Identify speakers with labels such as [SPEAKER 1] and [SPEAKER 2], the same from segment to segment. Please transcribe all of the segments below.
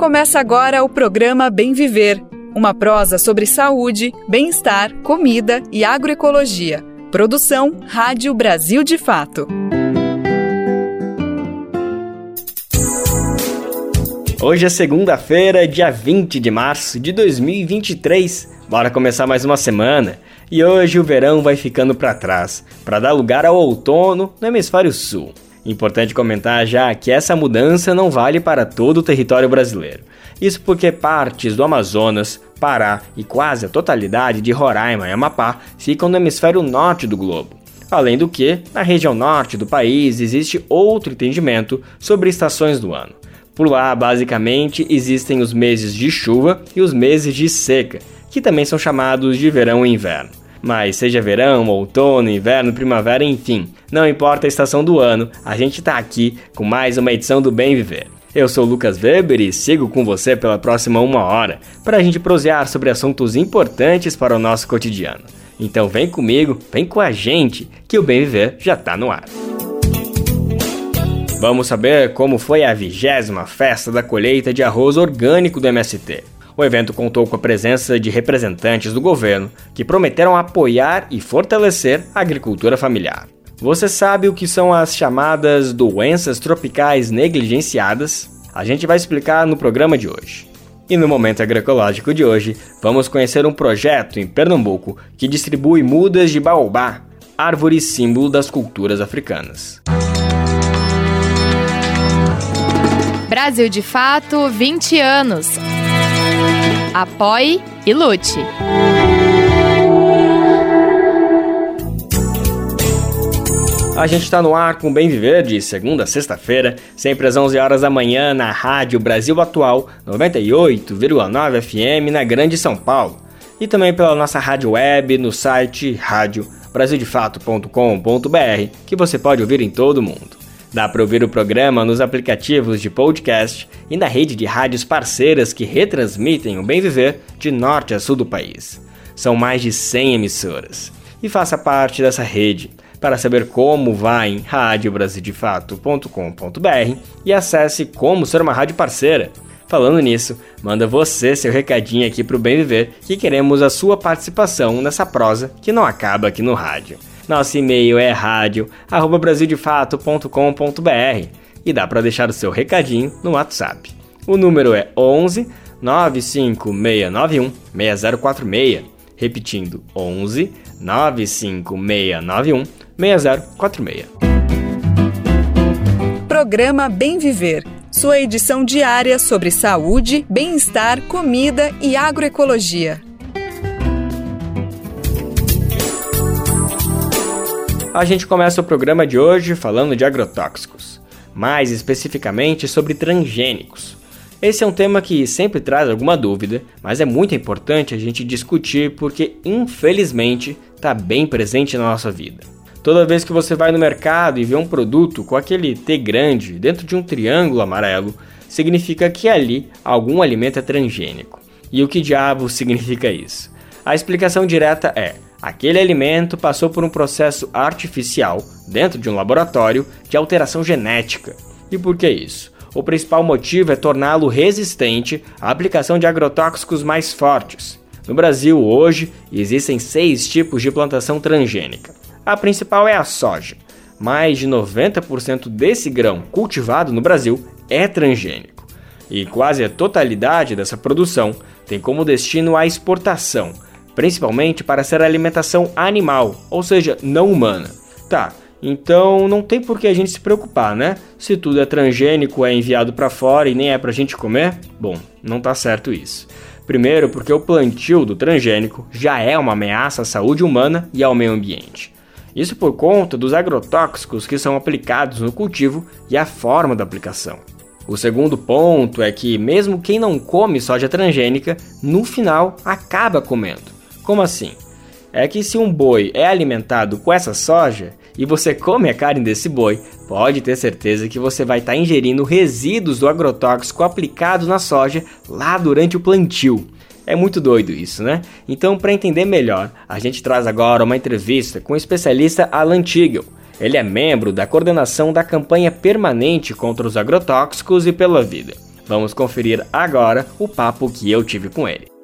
[SPEAKER 1] Começa agora o programa Bem Viver, uma prosa sobre saúde, bem-estar, comida e agroecologia. Produção Rádio Brasil de Fato.
[SPEAKER 2] Hoje é segunda-feira, dia 20 de março de 2023. Bora começar mais uma semana. E hoje o verão vai ficando para trás, para dar lugar ao outono no hemisfério sul. Importante comentar já que essa mudança não vale para todo o território brasileiro. Isso porque partes do Amazonas, Pará e quase a totalidade de Roraima e Amapá ficam no hemisfério norte do globo. Além do que, na região norte do país existe outro entendimento sobre estações do ano. Por lá, basicamente, existem os meses de chuva e os meses de seca, que também são chamados de verão e inverno. Mas seja verão, outono, inverno, primavera, enfim, não importa a estação do ano, a gente tá aqui com mais uma edição do Bem Viver. Eu sou Lucas Weber e sigo com você pela próxima uma hora para a gente prosear sobre assuntos importantes para o nosso cotidiano. Então vem comigo, vem com a gente, que o Bem Viver já tá no ar. Vamos saber como foi a vigésima festa da colheita de arroz orgânico do MST. O evento contou com a presença de representantes do governo que prometeram apoiar e fortalecer a agricultura familiar. Você sabe o que são as chamadas doenças tropicais negligenciadas? A gente vai explicar no programa de hoje. E no Momento Agroecológico de hoje, vamos conhecer um projeto em Pernambuco que distribui mudas de baobá, árvore símbolo das culturas africanas.
[SPEAKER 3] Brasil de Fato 20 anos. Apoie e lute.
[SPEAKER 2] A gente está no ar com Bem Viver de segunda a sexta-feira, sempre às 11 horas da manhã na Rádio Brasil Atual 98,9 FM na Grande São Paulo e também pela nossa rádio web no site rádio brasildefato.com.br que você pode ouvir em todo o mundo. Dá para ouvir o programa nos aplicativos de podcast e na rede de rádios parceiras que retransmitem o bem viver de norte a sul do país. São mais de 100 emissoras. E faça parte dessa rede. Para saber como, vá em radiobrasildefato.com.br e acesse como ser uma rádio parceira. Falando nisso, manda você seu recadinho aqui para o Bem Viver que queremos a sua participação nessa prosa que não acaba aqui no rádio. Nosso e-mail é radio@brasildefato.com.br e dá para deixar o seu recadinho no WhatsApp. O número é 11 95691 6046. Repetindo, 11 95691 6046.
[SPEAKER 1] Programa Bem Viver. Sua edição diária sobre saúde, bem-estar, comida e agroecologia.
[SPEAKER 2] A gente começa o programa de hoje falando de agrotóxicos, mais especificamente sobre transgênicos. Esse é um tema que sempre traz alguma dúvida, mas é muito importante a gente discutir porque, infelizmente, está bem presente na nossa vida. Toda vez que você vai no mercado e vê um produto com aquele T grande dentro de um triângulo amarelo, significa que ali algum alimento é transgênico. E o que diabo significa isso? A explicação direta é: Aquele alimento passou por um processo artificial, dentro de um laboratório, de alteração genética. E por que isso? O principal motivo é torná-lo resistente à aplicação de agrotóxicos mais fortes. No Brasil, hoje, existem seis tipos de plantação transgênica. A principal é a soja. Mais de 90% desse grão cultivado no Brasil é transgênico. E quase a totalidade dessa produção tem como destino a exportação principalmente para ser alimentação animal, ou seja, não humana. Tá, então não tem por que a gente se preocupar, né? Se tudo é transgênico, é enviado para fora e nem é pra gente comer? Bom, não tá certo isso. Primeiro, porque o plantio do transgênico já é uma ameaça à saúde humana e ao meio ambiente. Isso por conta dos agrotóxicos que são aplicados no cultivo e a forma da aplicação. O segundo ponto é que, mesmo quem não come soja transgênica, no final acaba comendo. Como assim? É que se um boi é alimentado com essa soja e você come a carne desse boi, pode ter certeza que você vai estar tá ingerindo resíduos do agrotóxico aplicado na soja lá durante o plantio. É muito doido isso, né? Então, para entender melhor, a gente traz agora uma entrevista com o especialista Alan Tigel. Ele é membro da coordenação da campanha permanente contra os agrotóxicos e pela vida.
[SPEAKER 4] Vamos conferir agora o papo que eu tive com ele.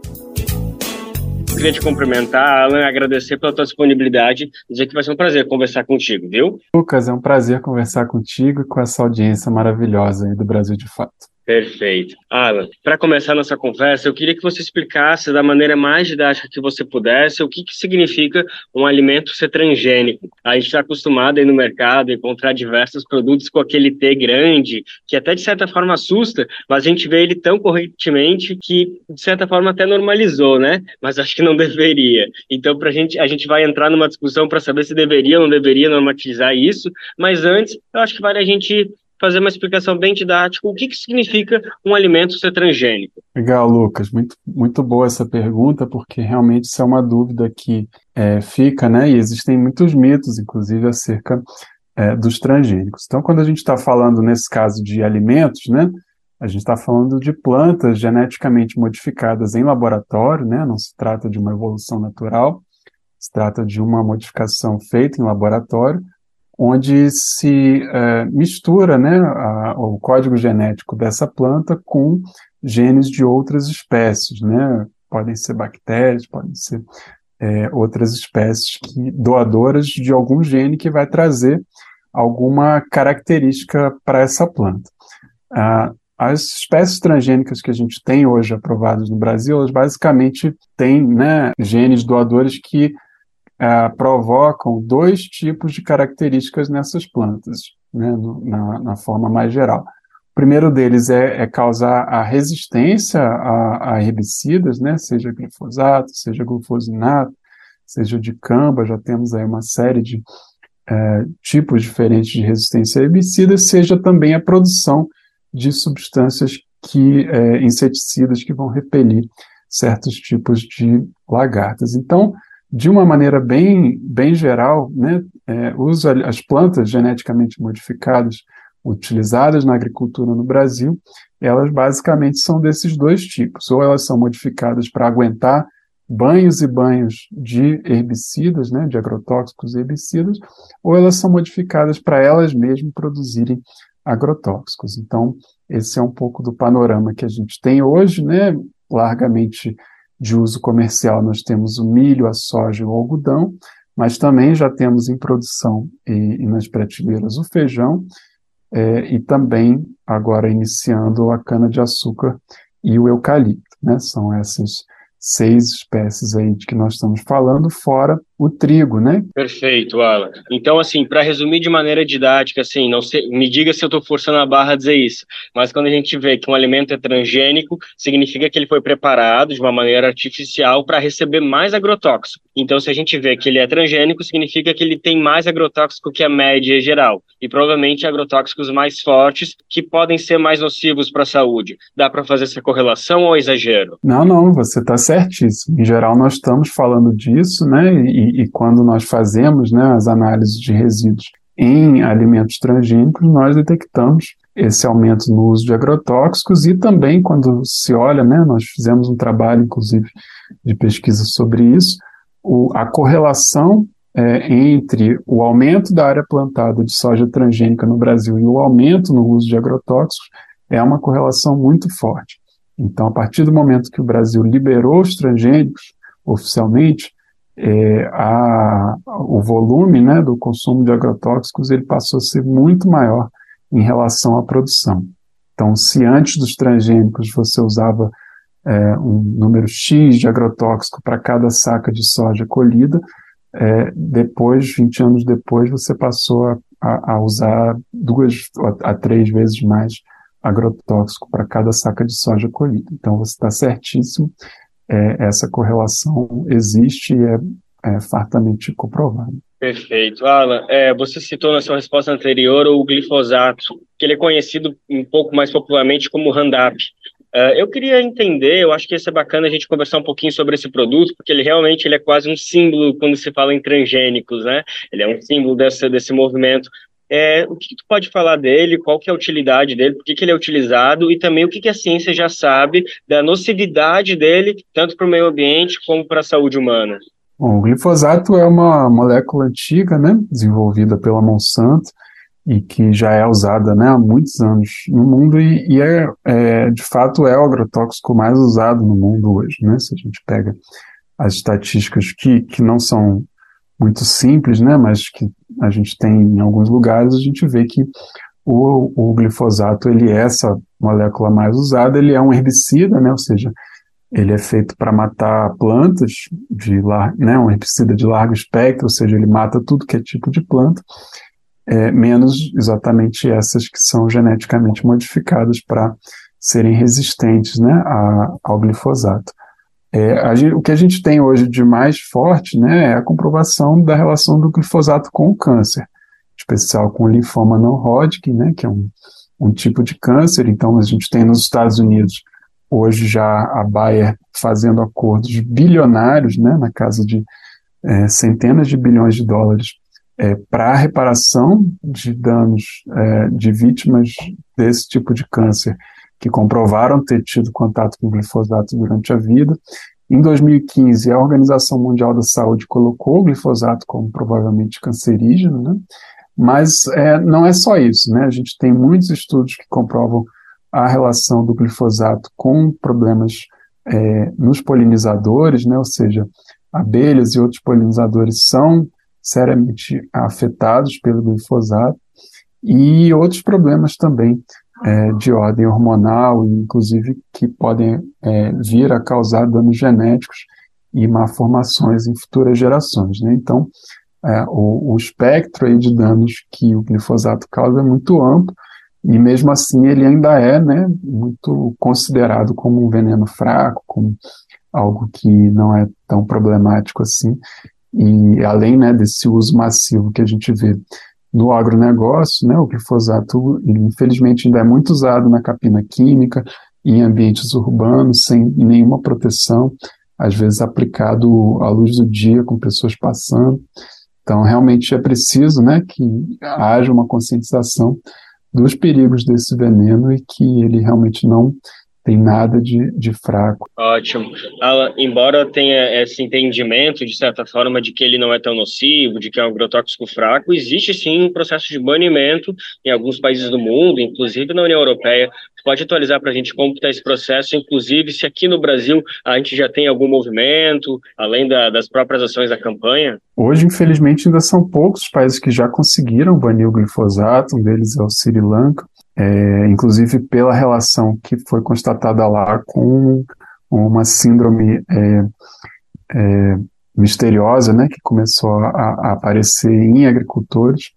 [SPEAKER 4] Queria te cumprimentar, Alan, agradecer pela tua disponibilidade, dizer que vai ser um prazer conversar contigo, viu?
[SPEAKER 5] Lucas, é um prazer conversar contigo e com essa audiência maravilhosa aí do Brasil de Fato.
[SPEAKER 4] Perfeito. Alan, para começar nossa conversa, eu queria que você explicasse da maneira mais didática que você pudesse o que, que significa um alimento ser transgênico. A gente está acostumado aí no mercado a encontrar diversos produtos com aquele T grande, que até de certa forma assusta, mas a gente vê ele tão correntemente que de certa forma até normalizou, né? Mas acho que não deveria. Então, pra gente, a gente vai entrar numa discussão para saber se deveria ou não deveria normatizar isso, mas antes, eu acho que vale a gente fazer uma explicação bem didática. O que, que significa um alimento ser transgênico?
[SPEAKER 5] Legal, Lucas. Muito, muito boa essa pergunta, porque realmente isso é uma dúvida que é, fica, né? E existem muitos mitos, inclusive, acerca é, dos transgênicos. Então, quando a gente está falando, nesse caso, de alimentos, né? A gente está falando de plantas geneticamente modificadas em laboratório, né? Não se trata de uma evolução natural, se trata de uma modificação feita em laboratório, onde se é, mistura né, a, o código genético dessa planta com genes de outras espécies, né? Podem ser bactérias, podem ser é, outras espécies que, doadoras de algum gene que vai trazer alguma característica para essa planta. Ah, as espécies transgênicas que a gente tem hoje aprovadas no Brasil, elas basicamente têm né, genes doadores que é, provocam dois tipos de características nessas plantas, né, no, na, na, forma mais geral. O primeiro deles é, é causar a resistência a, a, herbicidas, né, seja glifosato, seja glufosinato, seja de camba, já temos aí uma série de é, tipos diferentes de resistência a herbicidas, seja também a produção de substâncias que é, inseticidas que vão repelir certos tipos de lagartas. Então, de uma maneira bem, bem geral, né, é, usa as plantas geneticamente modificadas utilizadas na agricultura no Brasil, elas basicamente são desses dois tipos. Ou elas são modificadas para aguentar banhos e banhos de herbicidas, né, de agrotóxicos e herbicidas, ou elas são modificadas para elas mesmas produzirem agrotóxicos. Então, esse é um pouco do panorama que a gente tem hoje, né, largamente de uso comercial, nós temos o milho, a soja e o algodão, mas também já temos em produção e, e nas prateleiras o feijão, é, e também agora iniciando a cana-de-açúcar e o eucalipto. Né? São essas seis espécies aí de que nós estamos falando, fora o trigo, né?
[SPEAKER 4] Perfeito, Alan. Então, assim, para resumir de maneira didática, assim, não sei, me diga se eu estou forçando a barra a dizer isso, mas quando a gente vê que um alimento é transgênico, significa que ele foi preparado de uma maneira artificial para receber mais agrotóxico. Então, se a gente vê que ele é transgênico, significa que ele tem mais agrotóxico que a média geral, e provavelmente agrotóxicos mais fortes que podem ser mais nocivos para a saúde. Dá para fazer essa correlação ou é exagero?
[SPEAKER 5] Não, não, você está certíssimo. Em geral, nós estamos falando disso, né? E e, quando nós fazemos né, as análises de resíduos em alimentos transgênicos, nós detectamos esse aumento no uso de agrotóxicos e também quando se olha, né, nós fizemos um trabalho, inclusive, de pesquisa sobre isso, o, a correlação é, entre o aumento da área plantada de soja transgênica no Brasil e o aumento no uso de agrotóxicos é uma correlação muito forte. Então, a partir do momento que o Brasil liberou os transgênicos oficialmente, é, a, o volume né, do consumo de agrotóxicos ele passou a ser muito maior em relação à produção. Então, se antes dos transgênicos você usava é, um número X de agrotóxico para cada saca de soja colhida, é, depois, 20 anos depois, você passou a, a, usar duas a, a três vezes mais agrotóxico para cada saca de soja colhida. Então, você está certíssimo é, essa correlação existe e é, é fartamente comprovada.
[SPEAKER 4] Perfeito. Alan, é, você citou na sua resposta anterior o glifosato, que ele é conhecido um pouco mais popularmente como Roundup. Uh, eu queria entender, eu acho que ia ser bacana a gente conversar um pouquinho sobre esse produto, porque ele realmente ele é quase um símbolo quando se fala em transgênicos, né? Ele é um símbolo desse, desse movimento. É, o que, que, tu pode falar dele, qual que é a utilidade dele, por que, que ele é utilizado e também o que, que a ciência já sabe da nocividade dele, tanto para o meio ambiente como para a saúde humana?
[SPEAKER 5] Bom, o glifosato é uma molécula antiga, né, desenvolvida pela Monsanto, e que já é usada né, há muitos anos no mundo e, e é, é, de fato é o agrotóxico mais usado no mundo hoje, né? Se a gente pega as estatísticas que, que não são muito simples, né, mas que a gente tem em alguns lugares, a gente vê que o, o glifosato ele é essa molécula mais usada, ele é um herbicida, né, ou seja, ele é feito para matar plantas de né, um herbicida de largo espectro, ou seja, ele mata tudo que é tipo de planta, é, menos exatamente essas que são geneticamente modificadas para serem resistentes né, a, ao glifosato. É, gente, o que a gente tem hoje de mais forte né, é a comprovação da relação do glifosato com o câncer, em especial com o linfoma não Hodgkin, né, que é um, um tipo de câncer. Então, a gente tem nos Estados Unidos hoje já a Bayer fazendo acordos bilionários, né, na casa de é, centenas de bilhões de dólares, é, para a reparação de danos é, de vítimas desse tipo de câncer que comprovaram ter tido contato com glifosato durante a vida. Em 2015, a Organização Mundial da Saúde colocou o glifosato como provavelmente cancerígeno, né? mas é, não é só isso, né? A gente tem muitos estudos que comprovam a relação do glifosato com problemas é, nos polinizadores, né? Ou seja, abelhas e outros polinizadores são seriamente afetados pelo glifosato e outros problemas também é, de ordem hormonal, inclusive que podem é, vir a causar danos genéticos e malformações em futuras gerações. Né? Então, é, o, o, espectro aí de danos que o glifosato causa é muito amplo e mesmo assim ele ainda é né, muito considerado como um veneno fraco, como algo que não é tão problemático assim. E além né, desse uso massivo que a gente vê no agronegócio, né, o glifosato, infelizmente, ainda é muito usado na capina química, em ambientes urbanos, sem nenhuma proteção, às vezes aplicado à luz do dia, com pessoas passando. Então, realmente é preciso né, que haja uma conscientização dos perigos desse veneno e que ele realmente não tem nada de, de fraco.
[SPEAKER 4] Ótimo. Alan, embora tenha esse entendimento, de certa forma, de que ele não é tão nocivo, de que é um agrotóxico fraco, existe sim um processo de banimento em alguns países do mundo, inclusive na União Europeia. Pode atualizar para a gente como está esse processo, inclusive se aqui no Brasil a gente já tem algum movimento, além da, das próprias ações da campanha?
[SPEAKER 5] Hoje, infelizmente, ainda são poucos os países que já conseguiram banir o glifosato, um deles é o Sri Lanka, é, inclusive pela relação que foi constatada lá com uma síndrome é, é, misteriosa, né, que começou a, a, aparecer em agricultores,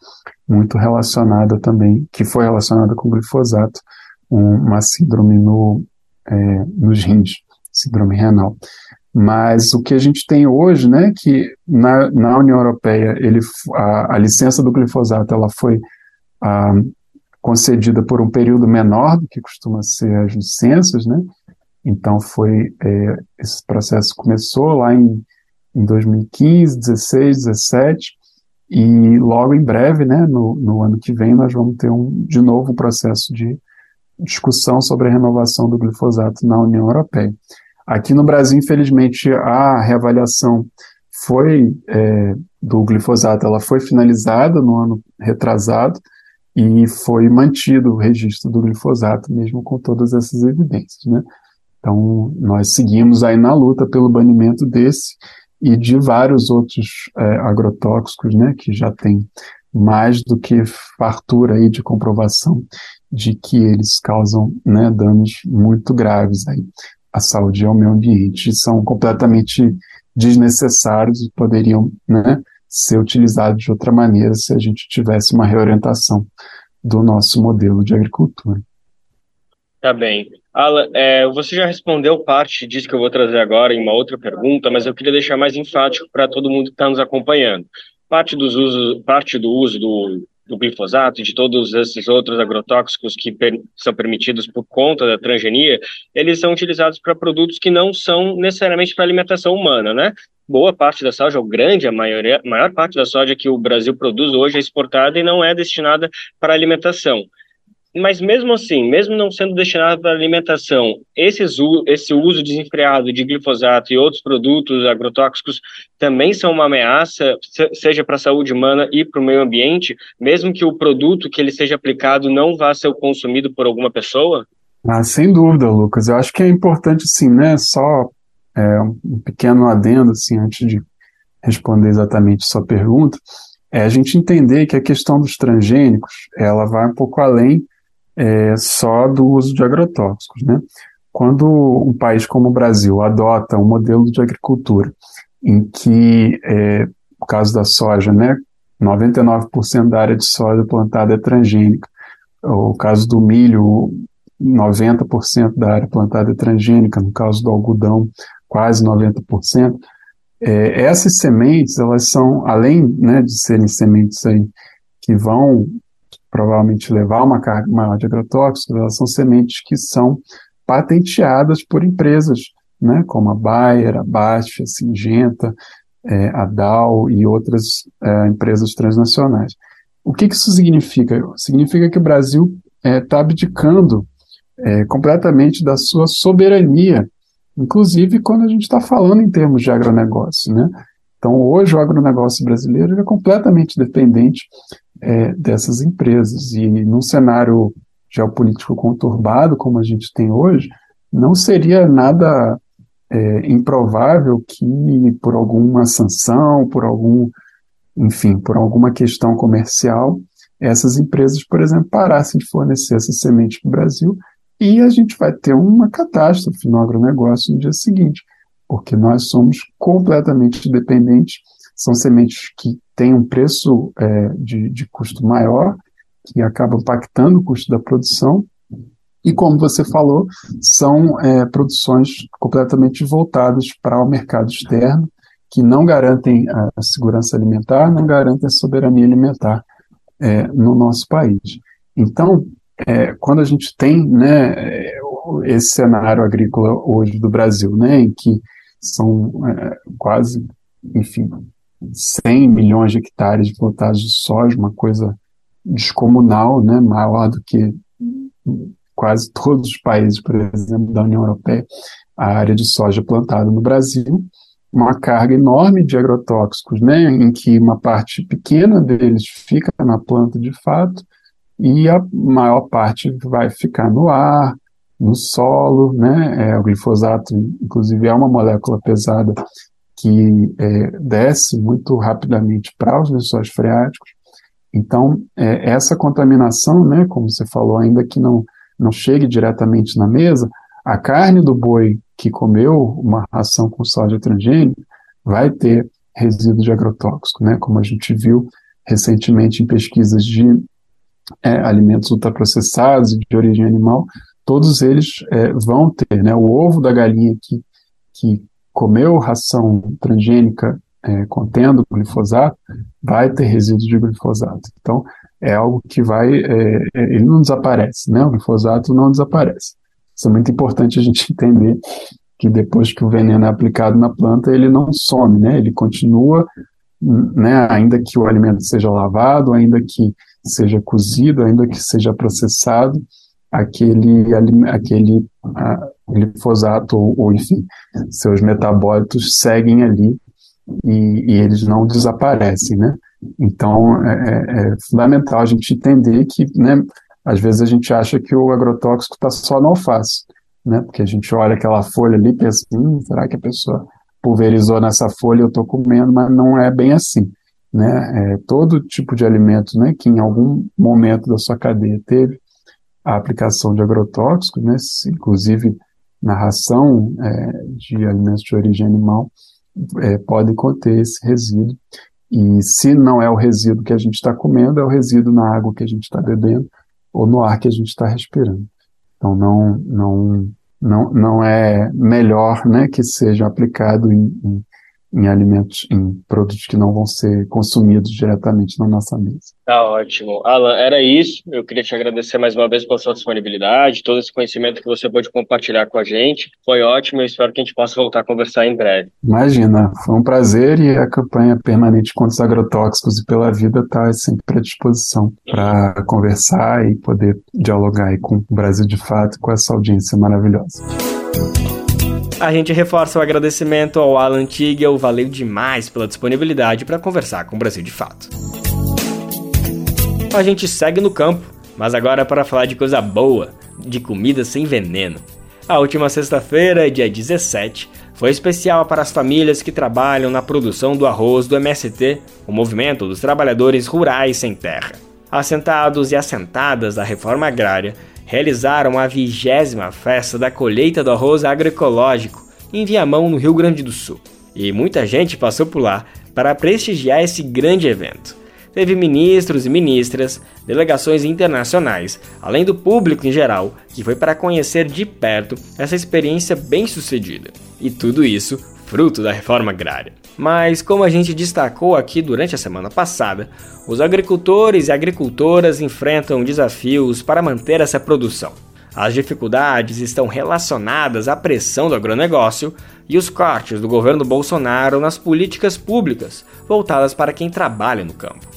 [SPEAKER 5] muito relacionada também, que foi relacionada com glifosato, um, uma síndrome no, é, nos rins, síndrome renal. Mas o que a gente tem hoje, né, que na, na União Europeia ele, a, a licença do glifosato ela foi a, concedida por um período menor do que costuma ser as licenças, né? Então foi é, esse processo começou lá em, em 2015, 16, 17 e logo em breve, né, no, no ano que vem nós vamos ter um, de novo um processo de discussão sobre a renovação do glifosato na União Europeia. Aqui no Brasil, infelizmente, a reavaliação foi é, do glifosato, ela foi finalizada no ano retrasado, e foi mantido o registro do glifosato, mesmo com todas essas evidências, né? Então, nós seguimos aí na luta pelo banimento desse e de vários outros é, agrotóxicos, né, que já tem mais do que fartura aí de comprovação de que eles causam né, danos muito graves aí à saúde e ao meio ambiente, são completamente desnecessários e poderiam né, ser utilizado de outra maneira se a gente tivesse uma reorientação do nosso modelo de agricultura.
[SPEAKER 4] Tá bem. Alan, é, você já respondeu parte disso que eu vou trazer agora em uma outra pergunta, mas eu queria deixar mais enfático para todo mundo que está nos acompanhando. Parte, dos usos, parte do uso do, do glifosato e de todos esses outros agrotóxicos que per, são permitidos por conta da transgenia, eles são utilizados para produtos que não são necessariamente para alimentação humana, né? boa parte da soja, ou grande, a maioria, maior parte da soja que o Brasil produz hoje é exportada e não é destinada para alimentação.
[SPEAKER 2] Mas mesmo assim, mesmo não sendo destinado para alimentação, esses, esse uso desenfreado de glifosato e outros produtos agrotóxicos também são uma ameaça, seja para a saúde humana e para o meio ambiente, mesmo que o produto que ele seja aplicado não vá ser consumido por alguma pessoa?
[SPEAKER 5] Ah, sem dúvida, Lucas. Eu acho que é importante, sim, né? Só é, um pequeno adendo, assim, antes de responder exatamente sua pergunta, é a gente entender que a questão dos transgênicos, ela vai um pouco além é, só do uso de agrotóxicos, né? Quando um país como o Brasil adota um modelo de agricultura em que, é, no caso da soja, né, 99% da área de soja plantada é transgênica, o caso do milho, 90% da área plantada é transgênica, no caso do algodão, quase 90%. É, essas sementes, elas são, além né, de serem sementes aí que vão provavelmente levar uma carga maior de agrotóxicos, elas são sementes que são patenteadas por empresas, né, como a Bayer, a Bastiat, a Singenta, é, a Dow e outras é, empresas transnacionais. O que, que, isso significa? Significa que o Brasil está é, tá abdicando é, completamente da sua soberania, inclusive quando a gente está falando em termos de agronegócio. Né? Então, hoje, o agronegócio brasileiro é completamente dependente é, dessas empresas. E num cenário geopolítico conturbado como a gente tem hoje, não seria nada é, improvável que, por alguma sanção, por algum, enfim, por alguma questão comercial, essas empresas, por exemplo, parassem de fornecer essa semente para o Brasil e a gente vai ter uma catástrofe no agronegócio no dia seguinte, porque nós somos completamente dependentes. São sementes que têm um preço é, de, de custo maior, que acaba impactando o custo da produção, e como você falou, são é, produções completamente voltadas para o mercado externo, que não garantem a segurança alimentar, não garantem a soberania alimentar é, no nosso país. Então, é, quando a gente tem né, esse cenário agrícola hoje do Brasil, né, em que são é, quase, enfim, 100 milhões de hectares de plantagens de soja, uma coisa descomunal, né, maior do que quase todos os países, por exemplo, da União Europeia, a área de soja plantada no Brasil, uma carga enorme de agrotóxicos, né, em que uma parte pequena deles fica na planta de fato, e a maior parte vai ficar no ar, no solo, né? É, o glifosato, inclusive, é uma molécula pesada que é, desce muito rapidamente para os lençóis freáticos. Então, é, essa contaminação, né, como você falou, ainda que não, não chegue diretamente na mesa, a carne do boi que comeu uma ração com soja transgênica vai ter resíduo de agrotóxico, né, como a gente viu recentemente em pesquisas de é, alimentos ultraprocessados de origem animal, todos eles é, vão ter, né, o ovo da galinha que, que comeu ração transgênica é, contendo glifosato, vai ter resíduos de glifosato. Então, é algo que vai, é, é, ele não desaparece, né, o glifosato não desaparece. Isso é muito importante a gente entender que depois que o veneno é aplicado na planta, ele não some, né, ele continua, né, ainda que o alimento seja lavado, ainda que seja cozido, ainda que seja processado, aquele, aquele glifosato ou, ou, enfim, seus metabólitos seguem ali e, e eles não desaparecem, né? Então, é, é, é, fundamental a gente entender que, né, às vezes a gente acha que o agrotóxico está só no alface, né? Porque a gente olha aquela folha ali e pensa, hum, será que a pessoa pulverizou nessa folha eu estou comendo? Mas não é bem assim né, é, todo tipo de alimento né, que em algum momento da sua cadeia teve a aplicação de agrotóxicos, né, inclusive na ração é, de alimentos de origem animal, é, pode conter esse resíduo. E se não é o resíduo que a gente está comendo, é o resíduo na água que a gente está bebendo ou no ar que a gente está respirando. Então não, não, não, não é melhor né, que seja aplicado em, em em alimentos, em produtos que não vão ser consumidos diretamente na nossa mesa.
[SPEAKER 2] Tá ótimo. Alan, era isso. Eu queria te agradecer mais uma vez pela sua disponibilidade, todo esse conhecimento que você pôde compartilhar com a gente. Foi ótimo e espero que a gente possa voltar a conversar em breve.
[SPEAKER 5] Imagina, foi um prazer e a campanha permanente contra os agrotóxicos e pela vida está sempre à disposição para conversar e poder dialogar com o Brasil de fato com essa audiência maravilhosa.
[SPEAKER 2] A gente reforça o agradecimento ao Alan Tigel, valeu demais pela disponibilidade para conversar com o Brasil de Fato. A gente segue no campo, mas agora para falar de coisa boa, de comida sem veneno. A última sexta-feira, dia 17, foi especial para as famílias que trabalham na produção do arroz do MST, o Movimento dos Trabalhadores Rurais Sem Terra. Assentados e assentadas da reforma agrária realizaram a vigésima festa da colheita do arroz agroecológico em Viamão, no Rio Grande do Sul. E muita gente passou por lá para prestigiar esse grande evento. Teve ministros e ministras, delegações internacionais, além do público em geral, que foi para conhecer de perto essa experiência bem-sucedida. E tudo isso fruto da reforma agrária. Mas, como a gente destacou aqui durante a semana passada, os agricultores e agricultoras enfrentam desafios para manter essa produção. As dificuldades estão relacionadas à pressão do agronegócio e os cortes do governo Bolsonaro nas políticas públicas voltadas para quem trabalha no campo.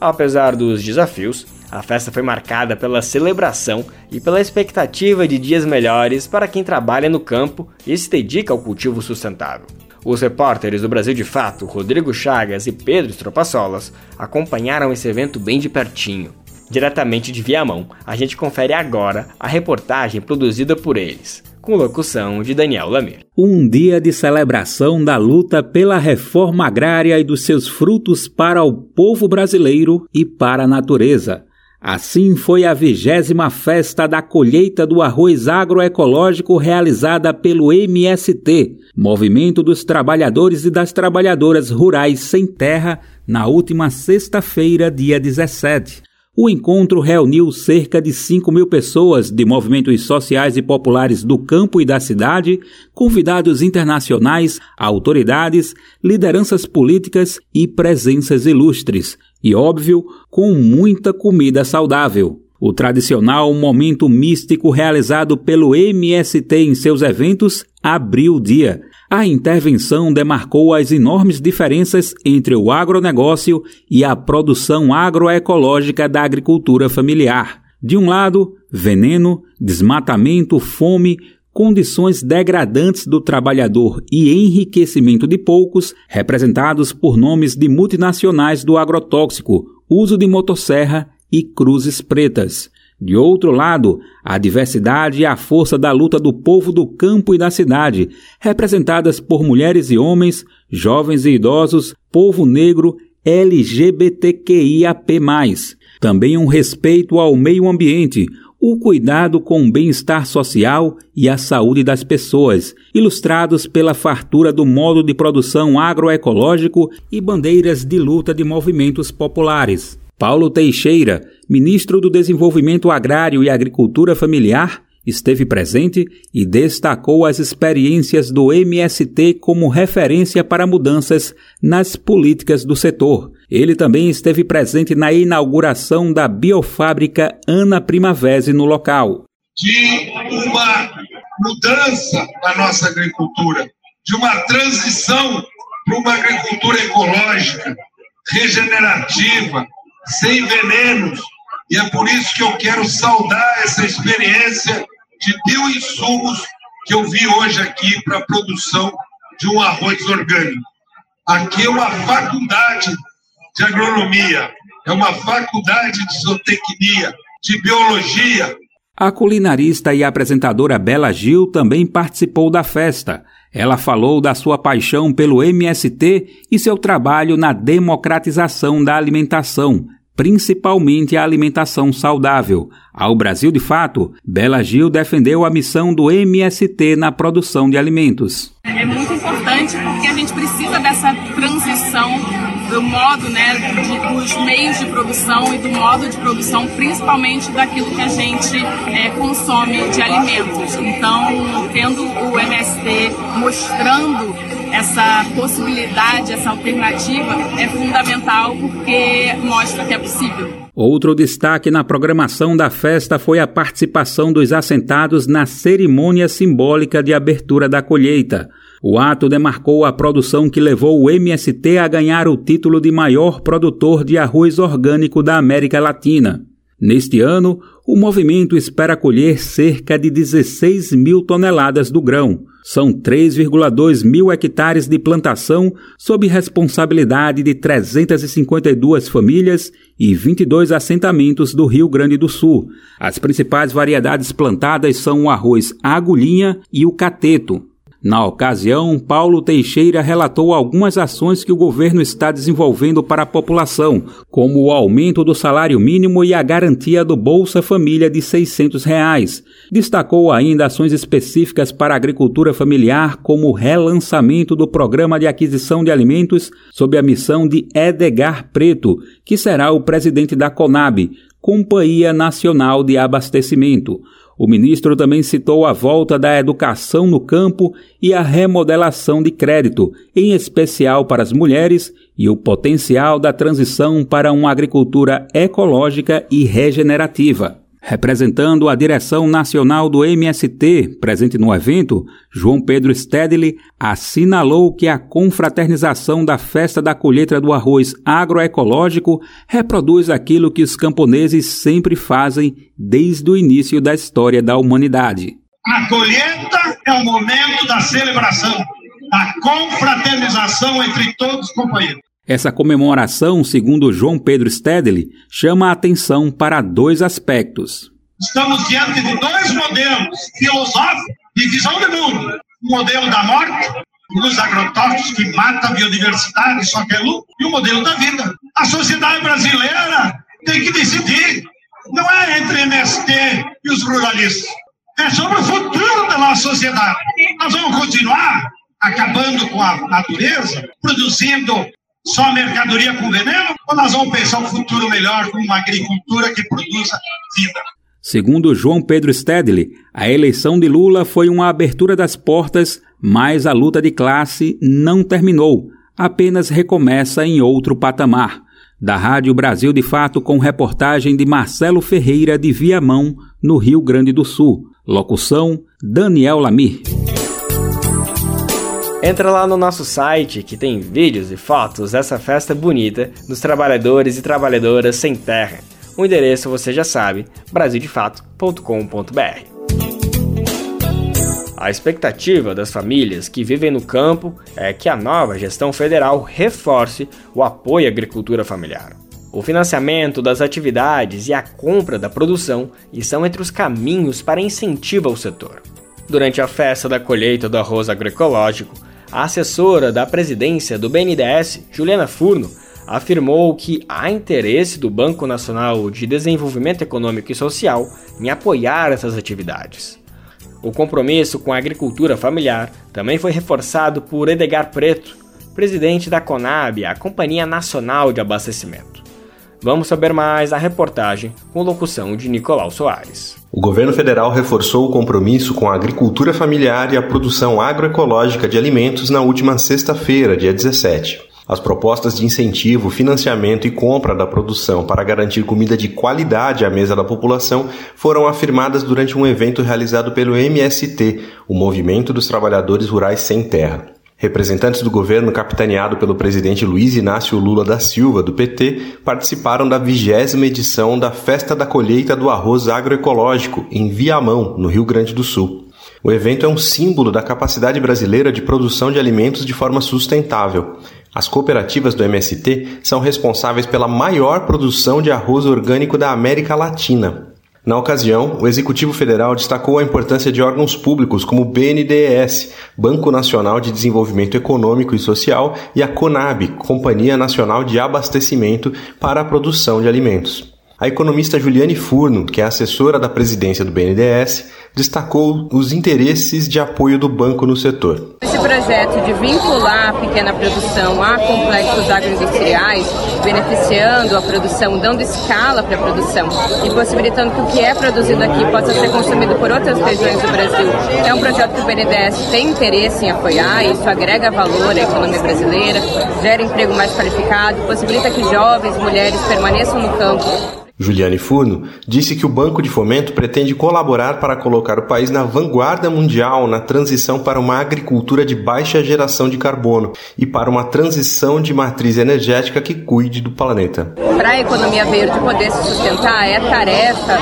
[SPEAKER 2] Apesar dos desafios, a festa foi marcada pela celebração e pela expectativa de dias melhores para quem trabalha no campo e se dedica ao cultivo sustentável. Os repórteres do Brasil de Fato, Rodrigo Chagas e Pedro Estropaçolas, acompanharam esse evento bem de pertinho. Diretamente de Viamão, a gente confere agora a reportagem produzida por eles, com locução de Daniel Lamir.
[SPEAKER 6] Um dia de celebração da luta pela reforma agrária e dos seus frutos para o povo brasileiro e para a natureza. Assim foi a vigésima festa da colheita do arroz agroecológico realizada pelo MST, Movimento dos Trabalhadores e das Trabalhadoras Rurais Sem Terra, na última sexta-feira, dia 17. O encontro reuniu cerca de 5 mil pessoas de movimentos sociais e populares do campo e da cidade, convidados internacionais, autoridades, lideranças políticas e presenças ilustres, e, óbvio, com muita comida saudável. O tradicional momento místico realizado pelo MST em seus eventos abriu o dia. A intervenção demarcou as enormes diferenças entre o agronegócio e a produção agroecológica da agricultura familiar. De um lado, veneno, desmatamento, fome, condições degradantes do trabalhador e enriquecimento de poucos, representados por nomes de multinacionais do agrotóxico, uso de motosserra e cruzes pretas. De outro lado, a diversidade e a força da luta do povo do campo e da cidade, representadas por mulheres e homens, jovens e idosos, povo negro, LGBTQIAP+. Também um respeito ao meio ambiente, o cuidado com o bem-estar social e a saúde das pessoas, ilustrados pela fartura do modo de produção agroecológico e bandeiras de luta de movimentos populares. Paulo Teixeira, ministro do Desenvolvimento Agrário e Agricultura Familiar, esteve presente e destacou as experiências do MST como referência para mudanças nas políticas do setor. Ele também esteve presente na inauguração da biofábrica Ana Primavera no local.
[SPEAKER 7] De uma mudança na nossa agricultura, de uma transição para uma agricultura ecológica, regenerativa, sem venenos. E é por isso que eu quero saudar essa experiência de bioinsumos que eu vi hoje aqui para a produção de um arroz orgânico. Aqui é uma faculdade de agronomia, é uma faculdade de zootecnia, de biologia.
[SPEAKER 6] A culinarista e apresentadora Bela Gil também participou da festa. Ela falou da sua paixão pelo MST e seu trabalho na democratização da alimentação, principalmente a alimentação saudável. Ao Brasil de Fato, Bela Gil defendeu a missão do MST na produção de alimentos.
[SPEAKER 8] É muito importante porque a gente precisa dessa transição do modo, né, de, dos meios de produção e do modo de produção, principalmente daquilo que a gente é, consome de alimentos. Então, tendo o MST mostrando essa possibilidade, essa alternativa, é fundamental porque mostra que é possível.
[SPEAKER 6] Outro destaque na programação da festa foi a participação dos assentados na cerimônia simbólica de abertura da colheita. O ato demarcou a produção que levou o MST a ganhar o título de maior produtor de arroz orgânico da América Latina. Neste ano, o movimento espera colher cerca de 16 mil toneladas do grão. São 3,2 mil hectares de plantação sob responsabilidade de 352 famílias e 22 assentamentos do Rio Grande do Sul. As principais variedades plantadas são o arroz agulhinha e o cateto. Na ocasião, Paulo Teixeira relatou algumas ações que o governo está desenvolvendo para a população, como o aumento do salário mínimo e a garantia do Bolsa Família de 600 reais. Destacou ainda ações específicas para a agricultura familiar, como o relançamento do Programa de Aquisição de Alimentos sob a missão de Edgar Preto, que será o presidente da CONAB, Companhia Nacional de Abastecimento. O ministro também citou a volta da educação no campo e a remodelação de crédito, em especial para as mulheres, e o potencial da transição para uma agricultura ecológica e regenerativa. Representando a direção nacional do MST, presente no evento, João Pedro Stedley assinalou que a confraternização da festa da colheita do arroz agroecológico reproduz aquilo que os camponeses sempre fazem desde o início da história da humanidade.
[SPEAKER 7] A colheita é o momento da celebração, da confraternização entre todos os companheiros.
[SPEAKER 6] Essa comemoração, segundo João Pedro Stedley, chama a atenção para dois aspectos.
[SPEAKER 7] Estamos diante de dois modelos filosóficos de visão de mundo. O modelo da morte, os agrotóxicos que mata a biodiversidade, só que é lucro, e o modelo da vida. A sociedade brasileira tem que decidir. Não é entre MST e os ruralistas. É sobre o futuro da nossa sociedade. Nós vamos continuar acabando com a natureza, produzindo só mercadoria com veneno? Ou nós vamos pensar um futuro melhor com uma agricultura que produza vida?
[SPEAKER 6] Segundo João Pedro Stedley, a eleição de Lula foi uma abertura das portas, mas a luta de classe não terminou, apenas recomeça em outro patamar. Da Rádio Brasil de Fato, com reportagem de Marcelo Ferreira de Viamão, no Rio Grande do Sul. Locução: Daniel Lamir.
[SPEAKER 2] Entra lá no nosso site que tem vídeos e fotos dessa festa bonita dos trabalhadores e trabalhadoras sem terra. O endereço você já sabe, brasildefato.com.br. A expectativa das famílias que vivem no campo é que a nova gestão federal reforce o apoio à agricultura familiar. O financiamento das atividades e a compra da produção estão entre os caminhos para incentivo ao setor. Durante a festa da colheita do arroz agroecológico, a assessora da presidência do BNDES, Juliana Furno, afirmou que há interesse do Banco Nacional de Desenvolvimento Econômico e Social em apoiar essas atividades. O compromisso com a agricultura familiar também foi reforçado por Edgar Preto, presidente da CONAB, a Companhia Nacional de Abastecimento. Vamos saber mais a reportagem com locução de Nicolau Soares.
[SPEAKER 9] O governo federal reforçou o compromisso com a agricultura familiar e a produção agroecológica de alimentos na última sexta-feira, dia 17. As propostas de incentivo, financiamento e compra da produção para garantir comida de qualidade à mesa da população foram afirmadas durante um evento realizado pelo MST, o Movimento dos Trabalhadores Rurais Sem Terra. Representantes do governo, capitaneado pelo presidente Luiz Inácio Lula da Silva, do PT, participaram da vigésima edição da Festa da Colheita do Arroz Agroecológico, em Viamão, no Rio Grande do Sul. O evento é um símbolo da capacidade brasileira de produção de alimentos de forma sustentável. As cooperativas do MST são responsáveis pela maior produção de arroz orgânico da América Latina. Na ocasião, o Executivo Federal destacou a importância de órgãos públicos como o BNDES, Banco Nacional de Desenvolvimento Econômico e Social, e a CONAB, Companhia Nacional de Abastecimento para a Produção de Alimentos. A economista Juliane Furno, que é assessora da presidência do BNDES, destacou os interesses de apoio do banco no setor.
[SPEAKER 10] Esse projeto de vincular a pequena produção a complexos agroindustriais, beneficiando a produção, dando escala para a produção e possibilitando que o que é produzido aqui possa ser consumido por outras regiões do Brasil, é um projeto que o BNDES tem interesse em apoiar, isso agrega valor à economia brasileira, gera emprego mais qualificado, possibilita que jovens, mulheres permaneçam no campo
[SPEAKER 9] Juliane Furno disse que o Banco de Fomento pretende colaborar para colocar o país na vanguarda mundial na transição para uma agricultura de baixa geração de carbono e para uma transição de matriz energética que cuide do planeta.
[SPEAKER 10] Para a economia verde poder se sustentar, é tarefa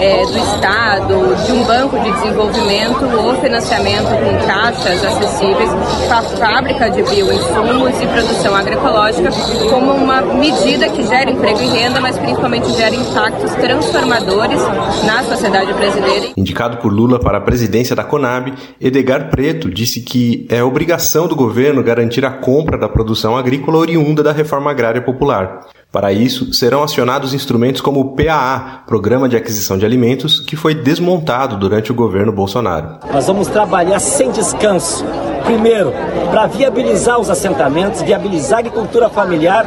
[SPEAKER 10] é, do Estado, de um banco de desenvolvimento ou financiamento com taxas acessíveis para a fábrica de bioinsumos e produção agroecológica como uma medida que gera emprego e renda, mas principalmente gera impactos transformadores na sociedade brasileira.
[SPEAKER 9] Indicado por Lula para a presidência da Conab, Edgar Preto disse que é obrigação do governo garantir a compra da produção agrícola oriunda da reforma agrária popular. Para isso, serão acionados instrumentos como o PAA, Programa de Aquisição de Alimentos, que foi desmontado durante o governo Bolsonaro.
[SPEAKER 11] Nós vamos trabalhar sem descanso. Primeiro, para viabilizar os assentamentos, viabilizar a agricultura familiar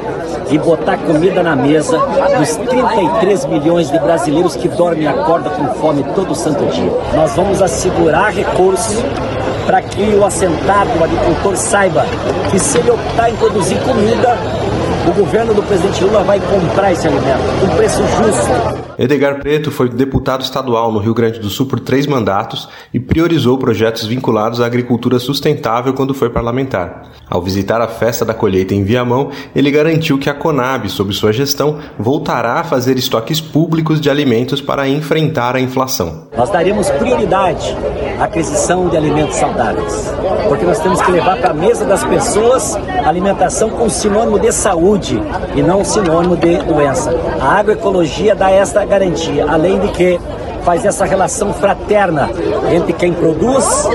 [SPEAKER 11] e botar comida na mesa dos 33 milhões de brasileiros que dormem e acordam com fome todo santo dia. Nós vamos assegurar recursos para que o assentado, o agricultor saiba que se ele optar em produzir comida, o governo do presidente Lula vai comprar esse alimento com preço justo.
[SPEAKER 9] Edgar Preto foi deputado estadual no Rio Grande do Sul por três mandatos e priorizou projetos vinculados à agricultura sustentável quando foi parlamentar. Ao visitar a festa da colheita em Viamão, ele garantiu que a Conab, sob sua gestão, voltará a fazer estoques públicos de alimentos para enfrentar a inflação.
[SPEAKER 11] Nós daremos prioridade à aquisição de alimentos saudáveis, porque nós temos que levar para a mesa das pessoas alimentação com sinônimo de saúde e não sinônimo de doença. A agroecologia dá esta garantia, além de que faz essa relação fraterna entre quem produz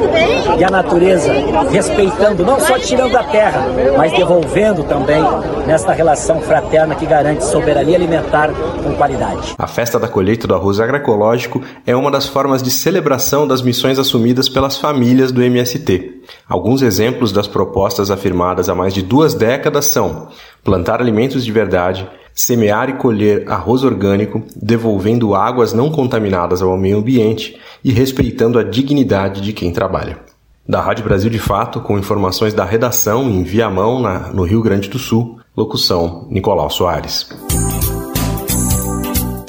[SPEAKER 11] e a natureza, respeitando, não só tirando a terra, mas devolvendo também nesta relação fraterna que garante soberania alimentar com qualidade.
[SPEAKER 9] A festa da colheita do arroz agroecológico é uma das formas de celebração das missões assumidas pelas famílias do MST. Alguns exemplos das propostas afirmadas há mais de duas décadas são plantar alimentos de verdade, semear e colher arroz orgânico, devolvendo águas não contaminadas ao meio ambiente e respeitando a dignidade de quem trabalha. Da Rádio Brasil de Fato, com informações da redação em Viamão, na, no Rio Grande do Sul, locução Nicolau Soares.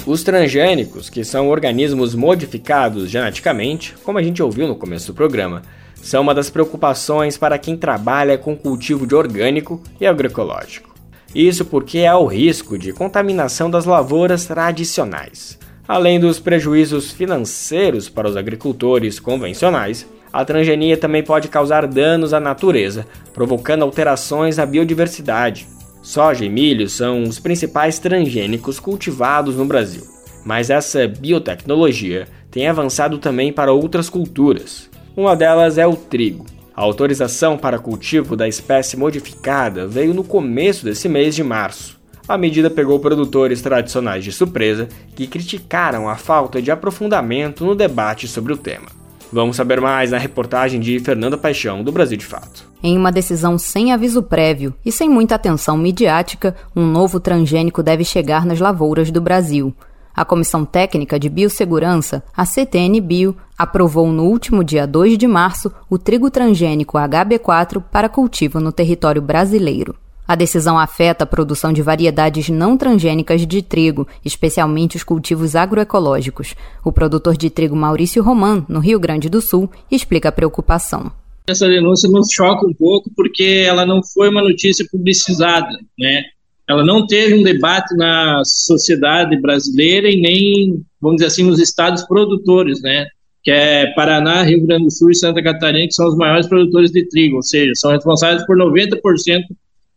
[SPEAKER 2] Os transgênicos, que são organismos modificados geneticamente, como a gente ouviu no começo do programa, são uma das preocupações para quem trabalha com cultivo de orgânico e agroecológico. Isso porque há o risco de contaminação das lavouras tradicionais. Além dos prejuízos financeiros para os agricultores convencionais, a transgenia também pode causar danos à natureza, provocando alterações na biodiversidade. Soja e milho são os principais transgênicos cultivados no Brasil, mas essa biotecnologia tem avançado também para outras culturas. Uma delas é o trigo. A autorização para cultivo da espécie modificada veio no começo desse mês de março. A medida pegou produtores tradicionais de surpresa que criticaram a falta de aprofundamento no debate sobre o tema. Vamos saber mais na reportagem de Fernanda Paixão, do Brasil de Fato.
[SPEAKER 12] Em uma decisão sem aviso prévio e sem muita atenção midiática, um novo transgênico deve chegar nas lavouras do Brasil. A Comissão Técnica de Biossegurança, a CTN Bio, aprovou no último dia 2 de março o trigo transgênico HB4 para cultivo no território brasileiro. A decisão afeta a produção de variedades não transgênicas de trigo, especialmente os cultivos agroecológicos. O produtor de trigo Maurício Roman, no Rio Grande do Sul, explica a preocupação.
[SPEAKER 13] Essa denúncia nos choca um pouco porque ela não foi uma notícia publicizada, né? Ela não teve um debate na sociedade brasileira e nem, vamos dizer assim, nos estados produtores, né? Que é Paraná, Rio Grande do Sul e Santa Catarina, que são os maiores produtores de trigo, ou seja, são responsáveis por 90%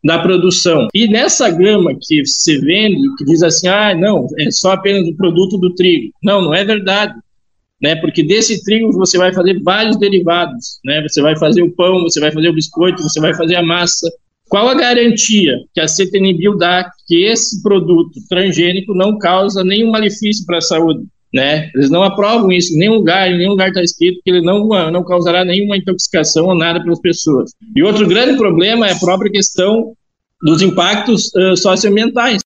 [SPEAKER 13] da produção. E nessa gama que se vende, que diz assim, ah, não, é só apenas o produto do trigo. Não, não é verdade. Né, porque desse trigo você vai fazer vários derivados, né? Você vai fazer o pão, você vai fazer o biscoito, você vai fazer a massa, qual a garantia que a CTNBio dá que esse produto transgênico não causa nenhum malefício para a saúde. Né? Eles não aprovam isso em nenhum lugar, em nenhum lugar está escrito que ele não, não causará nenhuma intoxicação ou nada para as pessoas. E outro grande problema é a própria questão dos impactos uh, socioambientais.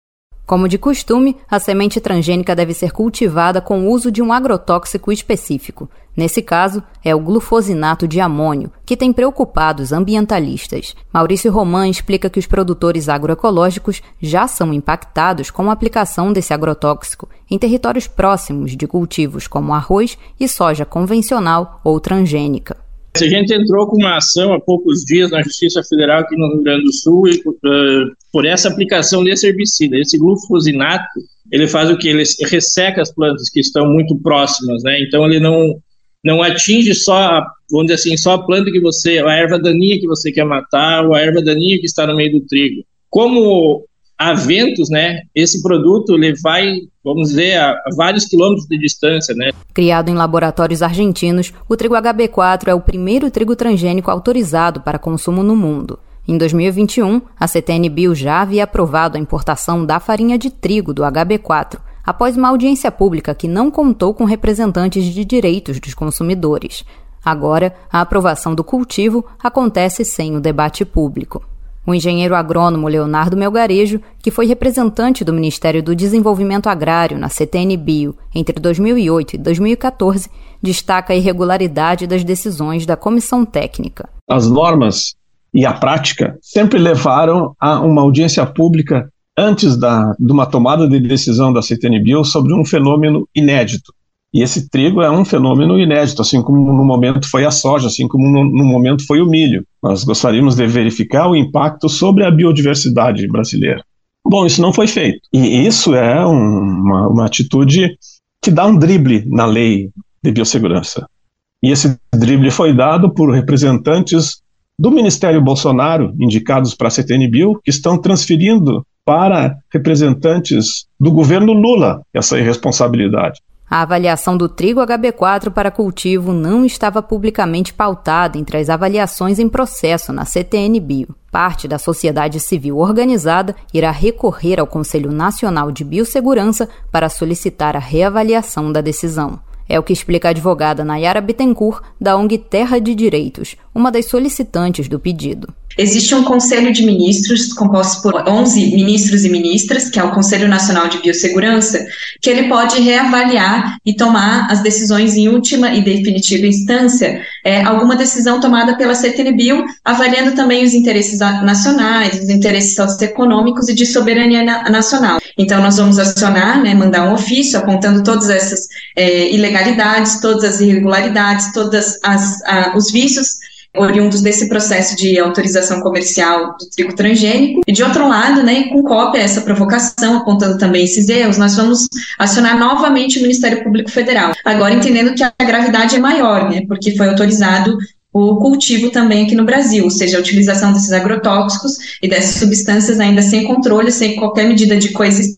[SPEAKER 12] Como de costume, a semente transgênica deve ser cultivada com o uso de um agrotóxico específico. Nesse caso, é o glufosinato de amônio, que tem preocupado os ambientalistas. Maurício Roman explica que os produtores agroecológicos já são impactados com a aplicação desse agrotóxico em territórios próximos de cultivos como arroz e soja convencional ou transgênica.
[SPEAKER 13] A gente entrou com uma ação há poucos dias na Justiça Federal aqui no Rio Grande do Sul e, uh, por essa aplicação desse herbicida. Esse glufosinato, ele faz o que? Ele resseca as plantas que estão muito próximas, né? Então ele não não atinge só, vamos dizer assim, só a planta que você, a erva daninha que você quer matar ou a erva daninha que está no meio do trigo. Como há ventos, né, esse produto ele vai, vamos dizer, a, a, vários quilômetros de distância, né.
[SPEAKER 12] Criado em laboratórios argentinos, o trigo HB4 é o primeiro trigo transgênico autorizado para consumo no mundo. Em 2021, a CTN Bio já havia aprovado a importação da farinha de trigo do HB4, após uma audiência pública que não contou com representantes de direitos dos consumidores. Agora, a aprovação do cultivo acontece sem o debate público. O engenheiro agrônomo Leonardo Melgarejo, que foi representante do Ministério do Desenvolvimento Agrário na CTN Bio entre 2008 e 2014, destaca a irregularidade das decisões da comissão técnica.
[SPEAKER 14] As normas e a prática sempre levaram a uma audiência pública antes da, de uma tomada de decisão da CTN Bio sobre um fenômeno inédito, e esse trigo é um fenômeno inédito, assim como no momento foi a soja, assim como no, no, momento foi o milho. Nós gostaríamos de verificar o impacto sobre a biodiversidade brasileira. Bom, isso não foi feito. E isso é um, uma, uma atitude que dá um drible na lei de biossegurança. E esse drible foi dado por representantes do Ministério Bolsonaro, indicados para a CTN-Bio, que estão transferindo para representantes do governo Lula essa irresponsabilidade.
[SPEAKER 12] A avaliação do trigo HB4 para cultivo não estava publicamente pautada entre as avaliações em processo na CTN Bio. Parte da sociedade civil organizada irá recorrer ao Conselho Nacional de Biossegurança para solicitar a reavaliação da decisão. É o que explica a advogada Nayara Bittencourt, da ONG Terra de Direitos, uma das solicitantes do pedido.
[SPEAKER 15] Existe um conselho de ministros composto por 11 ministros e ministras, que é o Conselho Nacional de Biossegurança, que ele pode reavaliar e tomar as decisões em última e definitiva instância, é, alguma decisão tomada pela CTNBio, avaliando também os interesses nacionais, os interesses socioeconômicos e de soberania nacional. Então, nós vamos acionar, né, mandar um ofício apontando todas essas é, ilegalidades, todas as irregularidades, todos os vícios oriundos desse processo de autorização comercial do trigo transgênico. E de outro lado, né, com cópia essa provocação, apontando também esses erros, nós vamos acionar novamente o Ministério Público Federal. Agora entendendo que a gravidade é maior, né, porque foi autorizado o cultivo também aqui no Brasil, ou seja, a utilização desses agrotóxicos e dessas substâncias ainda sem controle, sem qualquer medida de coexistência,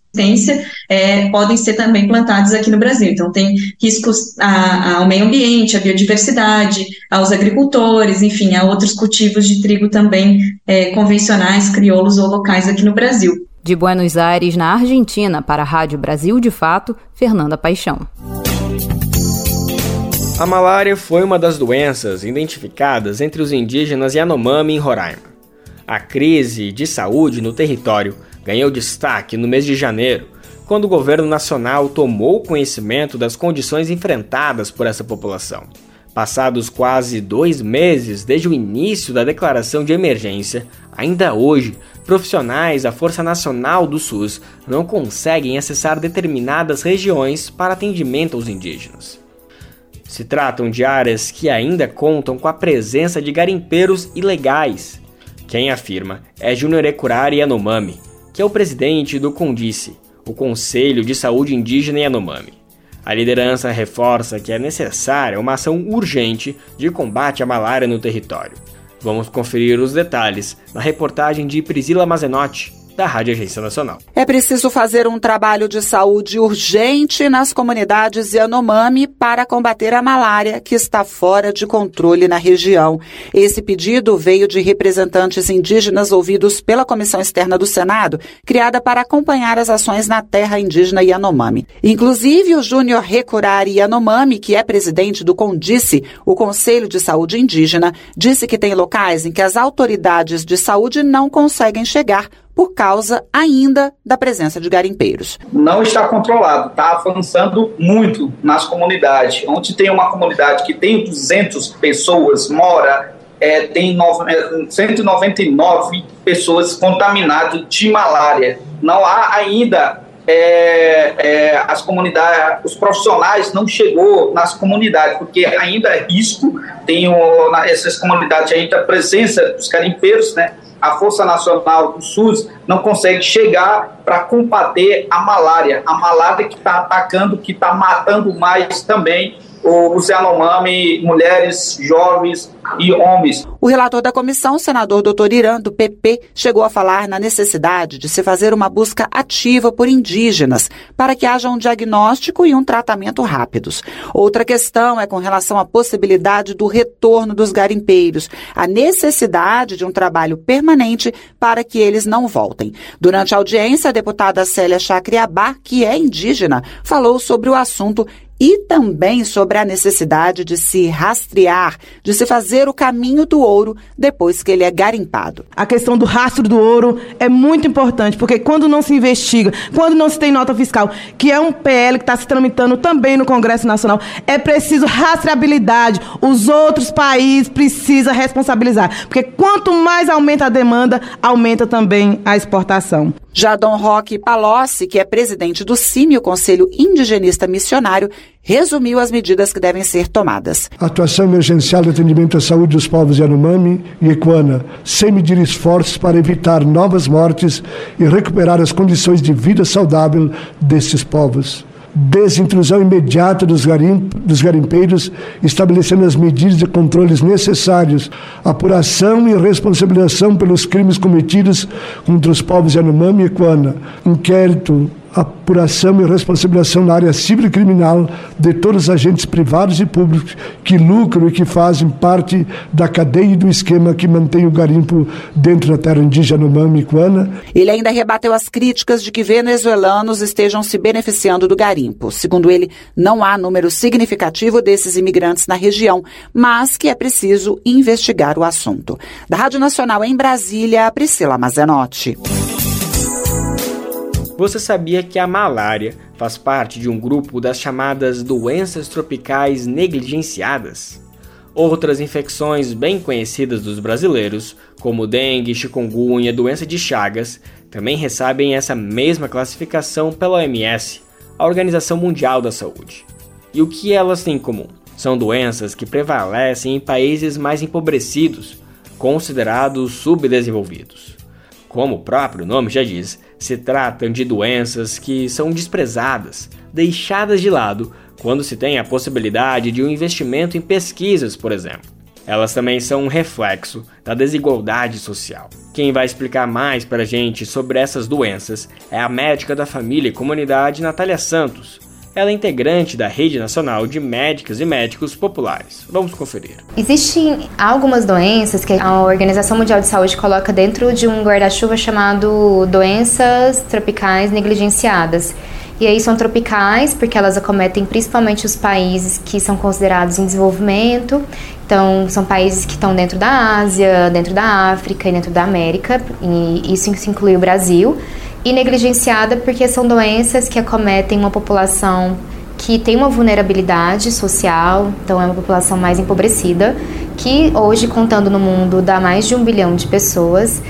[SPEAKER 15] é, podem ser também plantados aqui no Brasil. Então, tem riscos a, ao meio ambiente, à biodiversidade, aos agricultores, enfim, a outros cultivos de trigo também é, convencionais, crioulos ou locais aqui no Brasil.
[SPEAKER 12] De Buenos Aires, na Argentina, para a Rádio Brasil de Fato, Fernanda Paixão.
[SPEAKER 2] A malária foi uma das doenças identificadas entre os indígenas Yanomami em Roraima. A crise de saúde no território ganhou destaque no mês de janeiro, quando o governo nacional tomou conhecimento das condições enfrentadas por essa população. Passados quase dois meses desde o início da declaração de emergência, ainda hoje, profissionais da Força Nacional do SUS não conseguem acessar determinadas regiões para atendimento aos indígenas. Se tratam de áreas que ainda contam com a presença de garimpeiros ilegais. Quem afirma é Júnior Ecurari Yanomami, que é o presidente do CONDICE, o Conselho de Saúde Indígena Yanomami. A liderança reforça que é necessária uma ação urgente de combate à malária no território. Vamos conferir os detalhes na reportagem de Priscila Mazenotti, da Rádio Agência Nacional.
[SPEAKER 16] É preciso fazer um trabalho de saúde urgente nas comunidades Yanomami para combater a malária que está fora de controle na região. Esse pedido veio de representantes indígenas ouvidos pela Comissão Externa do Senado, criada para acompanhar as ações na terra indígena Yanomami. Inclusive, o Júnior Recurari Yanomami, que é presidente do CONDICE, o Conselho de Saúde Indígena, disse que tem locais em que as autoridades de saúde não conseguem chegar por causa ainda da presença de garimpeiros.
[SPEAKER 17] Não está controlado, está avançando muito nas comunidades. Onde tem uma comunidade que tem 200 pessoas, mora, é, tem 199 pessoas contaminadas de malária. Não há ainda é, é, as comunidades, os profissionais não chegou nas comunidades, porque ainda é risco, tem o, essas comunidades ainda a presença dos carimpeiros, né? A Força Nacional do SUS não consegue chegar para combater a malária, a malária que está atacando, que está matando mais também os Yanomami, mulheres, jovens e homens.
[SPEAKER 16] O relator da comissão, senador Dr. Irã, do PP, chegou a falar na necessidade de se fazer uma busca ativa por indígenas para que haja um diagnóstico e um tratamento rápidos. Outra questão é com relação à possibilidade do retorno dos garimpeiros, a necessidade de um trabalho permanente para que eles não voltem. Durante a audiência, a deputada Célia Chacriabá, que é indígena, falou sobre o assunto e também sobre a necessidade de se rastrear, de se fazer o caminho do ouro depois que ele é garimpado.
[SPEAKER 18] A questão do rastro do ouro é muito importante, porque quando não se investiga, quando não se tem nota fiscal, que é um PL que está se tramitando também no Congresso Nacional, é preciso rastreabilidade. Os outros países precisam responsabilizar, porque quanto mais aumenta a demanda, aumenta também a exportação.
[SPEAKER 16] Já Dom Roque Palocci, que é presidente do CIMI, o Conselho Indigenista Missionário, resumiu as medidas que devem ser tomadas.
[SPEAKER 19] Atuação emergencial de atendimento à saúde dos povos Yanomami e Equana, sem medir esforços para evitar novas mortes e recuperar as condições de vida saudável desses povos desintrusão imediata dos, garimp, dos garimpeiros, estabelecendo as medidas de controles necessários, apuração e responsabilização pelos crimes cometidos contra os povos Yanomami e Quana, inquérito apuração e responsabilização na área civil e criminal de todos os agentes privados e públicos que lucram e que fazem parte da cadeia e do esquema que mantém o garimpo dentro da terra indígena Mamicuana.
[SPEAKER 16] Ele ainda rebateu as críticas de que venezuelanos estejam se beneficiando do garimpo. Segundo ele, não há número significativo desses imigrantes na região, mas que é preciso investigar o assunto. Da Rádio Nacional em Brasília, Priscila Mazenotti.
[SPEAKER 2] Você sabia que a malária faz parte de um grupo das chamadas doenças tropicais negligenciadas? Outras infecções bem conhecidas dos brasileiros, como dengue, chikungunya, doença de Chagas, também recebem essa mesma classificação pela OMS, a Organização Mundial da Saúde. E o que elas têm em comum? São doenças que prevalecem em países mais empobrecidos, considerados subdesenvolvidos. Como o próprio nome já diz, se tratam de doenças que são desprezadas, deixadas de lado quando se tem a possibilidade de um investimento em pesquisas, por exemplo. Elas também são um reflexo da desigualdade social. Quem vai explicar mais para a gente sobre essas doenças é a médica da família e comunidade Natália Santos, ela é integrante da Rede Nacional de Médicas e Médicos Populares. Vamos conferir.
[SPEAKER 20] Existem algumas doenças que a Organização Mundial de Saúde coloca dentro de um guarda-chuva chamado doenças tropicais negligenciadas. E aí são tropicais porque elas acometem principalmente os países que são considerados em desenvolvimento. Então, são países que estão dentro da Ásia, dentro da África e dentro da América, e isso inclui o Brasil e negligenciada porque são doenças que acometem uma população que tem uma vulnerabilidade social, então é uma população mais empobrecida, que hoje, contando no mundo, dá mais de um bilhão de pessoas.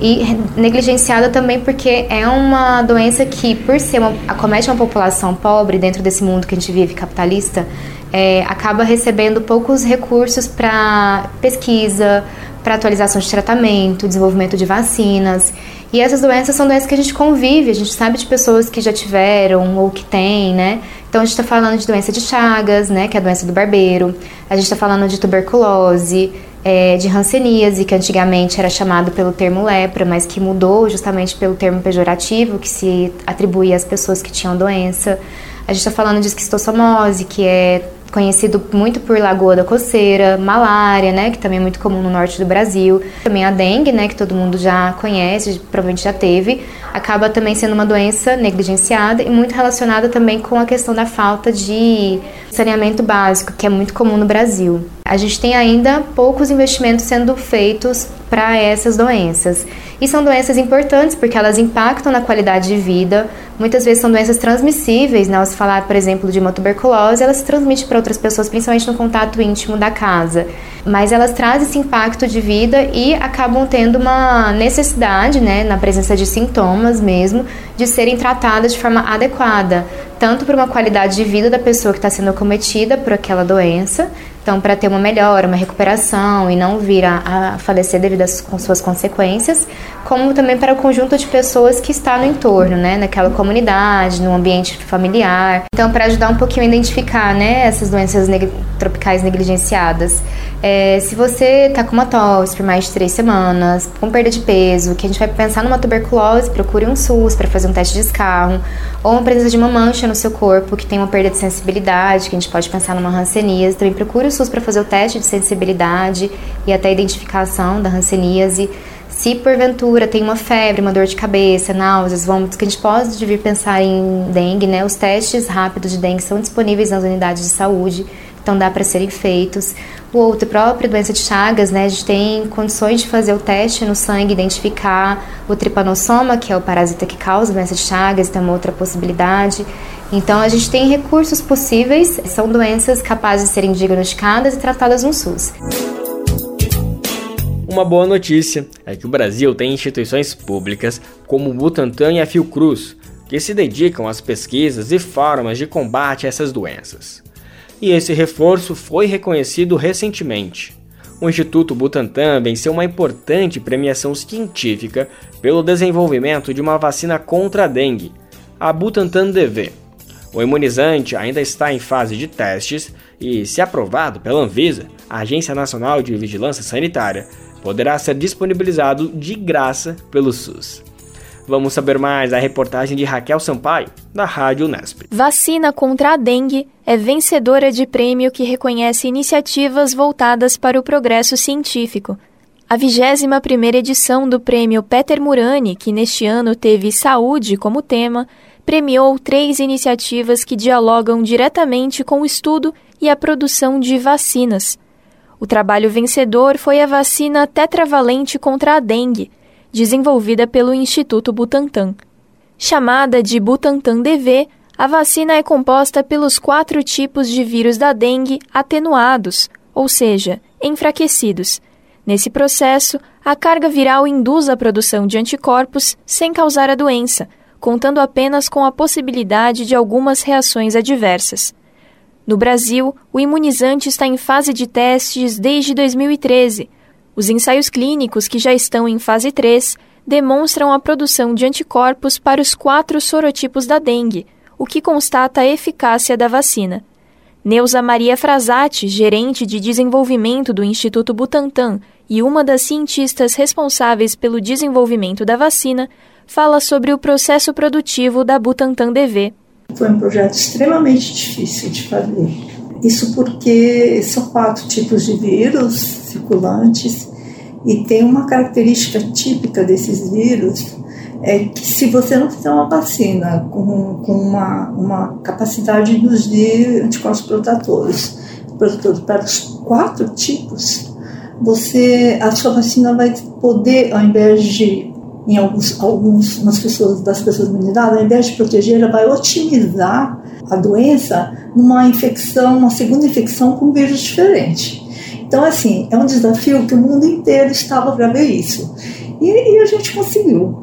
[SPEAKER 20] E negligenciada também porque é uma doença que, por ser uma, acomete uma população pobre dentro desse mundo que a gente vive capitalista, é, acaba recebendo poucos recursos para pesquisa, para atualização de tratamento, desenvolvimento de vacinas. E essas doenças são doenças que a gente convive, a gente sabe de pessoas que já tiveram ou que têm, né? Então a gente está falando de doença de Chagas, né, que é a doença do barbeiro. A gente está falando de tuberculose, é, de hanseníase, que antigamente era chamado pelo termo lepra, mas que mudou justamente pelo termo pejorativo, que se atribuía às pessoas que tinham doença. A gente está falando de esquistossomose, que é conhecido muito por lagoa da coceira, malária, né, que também é muito comum no norte do Brasil. Também a dengue, né, que todo mundo já conhece, provavelmente já teve, acaba também sendo uma doença negligenciada e muito relacionada também com a questão da falta de saneamento básico, que é muito comum no Brasil. A gente tem ainda poucos investimentos sendo feitos para essas doenças. E são doenças importantes porque elas impactam na qualidade de vida. Muitas vezes são doenças transmissíveis, né? Se falar, por exemplo, de uma tuberculose, ela se transmite para outras pessoas, principalmente no contato íntimo da casa. Mas elas trazem esse impacto de vida e acabam tendo uma necessidade, né, na presença de sintomas mesmo, de serem tratadas de forma adequada, tanto para uma qualidade de vida da pessoa que está sendo acometida por aquela doença, então, para ter uma melhora, uma recuperação e não vir a, a falecer devido às suas consequências, como também para o conjunto de pessoas que está no entorno, né, naquela comunidade, no ambiente familiar. Então, para ajudar um pouquinho a identificar, né, essas doenças tropicais negligenciadas. É, se você está com uma tosse por mais de três semanas, com perda de peso, que a gente vai pensar numa tuberculose, procure um SUS para fazer um teste de escarro, ou uma presença de uma mancha no seu corpo que tem uma perda de sensibilidade, que a gente pode pensar numa hanseníase, também procure o SUS para fazer o teste de sensibilidade e até a identificação da hanseníase. Se porventura tem uma febre, uma dor de cabeça, náuseas, vômitos, que a gente pode vir pensar em dengue, né? Os testes rápidos de dengue são disponíveis nas unidades de saúde, então dá para serem feitos. O outro, própria doença de Chagas, né? A gente tem condições de fazer o teste no sangue, identificar o tripanossoma, que é o parasita que causa a doença de Chagas, tem uma outra possibilidade. Então, a gente tem recursos possíveis, são doenças capazes de serem diagnosticadas e tratadas no SUS.
[SPEAKER 2] Uma boa notícia é que o Brasil tem instituições públicas como o Butantan e a Fiocruz, que se dedicam às pesquisas e formas de combate a essas doenças. E esse reforço foi reconhecido recentemente. O Instituto Butantan venceu uma importante premiação científica pelo desenvolvimento de uma vacina contra a dengue, a Butantan DV. O imunizante ainda está em fase de testes e, se aprovado pela Anvisa, a Agência Nacional de Vigilância Sanitária, poderá ser disponibilizado de graça pelo SUS. Vamos saber mais da reportagem de Raquel Sampaio, da Rádio Unesp.
[SPEAKER 21] Vacina contra a dengue é vencedora de prêmio que reconhece iniciativas voltadas para o progresso científico. A 21ª edição do prêmio Peter Murani, que neste ano teve saúde como tema, premiou três iniciativas que dialogam diretamente com o estudo e a produção de vacinas. O trabalho vencedor foi a vacina tetravalente contra a dengue, desenvolvida pelo Instituto Butantan. Chamada de Butantan DV, a vacina é composta pelos quatro tipos de vírus da dengue atenuados, ou seja, enfraquecidos. Nesse processo, a carga viral induz a produção de anticorpos sem causar a doença, contando apenas com a possibilidade de algumas reações adversas. No Brasil, o imunizante está em fase de testes desde 2013. Os ensaios clínicos, que já estão em fase 3, demonstram a produção de anticorpos para os quatro sorotipos da dengue, o que constata a eficácia da vacina. Neuza Maria Frazati, gerente de desenvolvimento do Instituto Butantan e uma das cientistas responsáveis pelo desenvolvimento da vacina, fala sobre o processo produtivo da Butantan DV.
[SPEAKER 22] Foi um projeto extremamente difícil de fazer. Isso porque são quatro tipos de vírus circulantes e tem uma característica típica desses vírus é que se você não fizer uma vacina com, com uma, uma capacidade de induzir anticorpos protetores, protetores para os quatro tipos, você a sua vacina vai poder, ao invés de em alguns, alguns nas pessoas das pessoas imunizadas, ao invés de proteger, ela vai otimizar a doença numa infecção, uma segunda infecção com vírus diferente. Então, assim, é um desafio que o mundo inteiro estava para ver isso. E, e a gente conseguiu.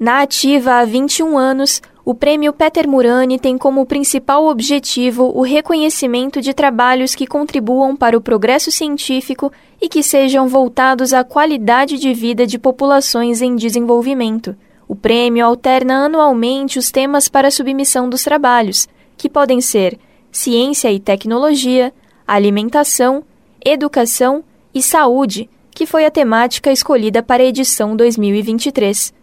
[SPEAKER 21] Na ativa há 21 anos, o Prêmio Peter Murani tem como principal objetivo o reconhecimento de trabalhos que contribuam para o progresso científico e que sejam voltados à qualidade de vida de populações em desenvolvimento. O prêmio alterna anualmente os temas para submissão dos trabalhos, que podem ser ciência e tecnologia, alimentação, educação e Saúde, que foi a temática escolhida para a edição 2023.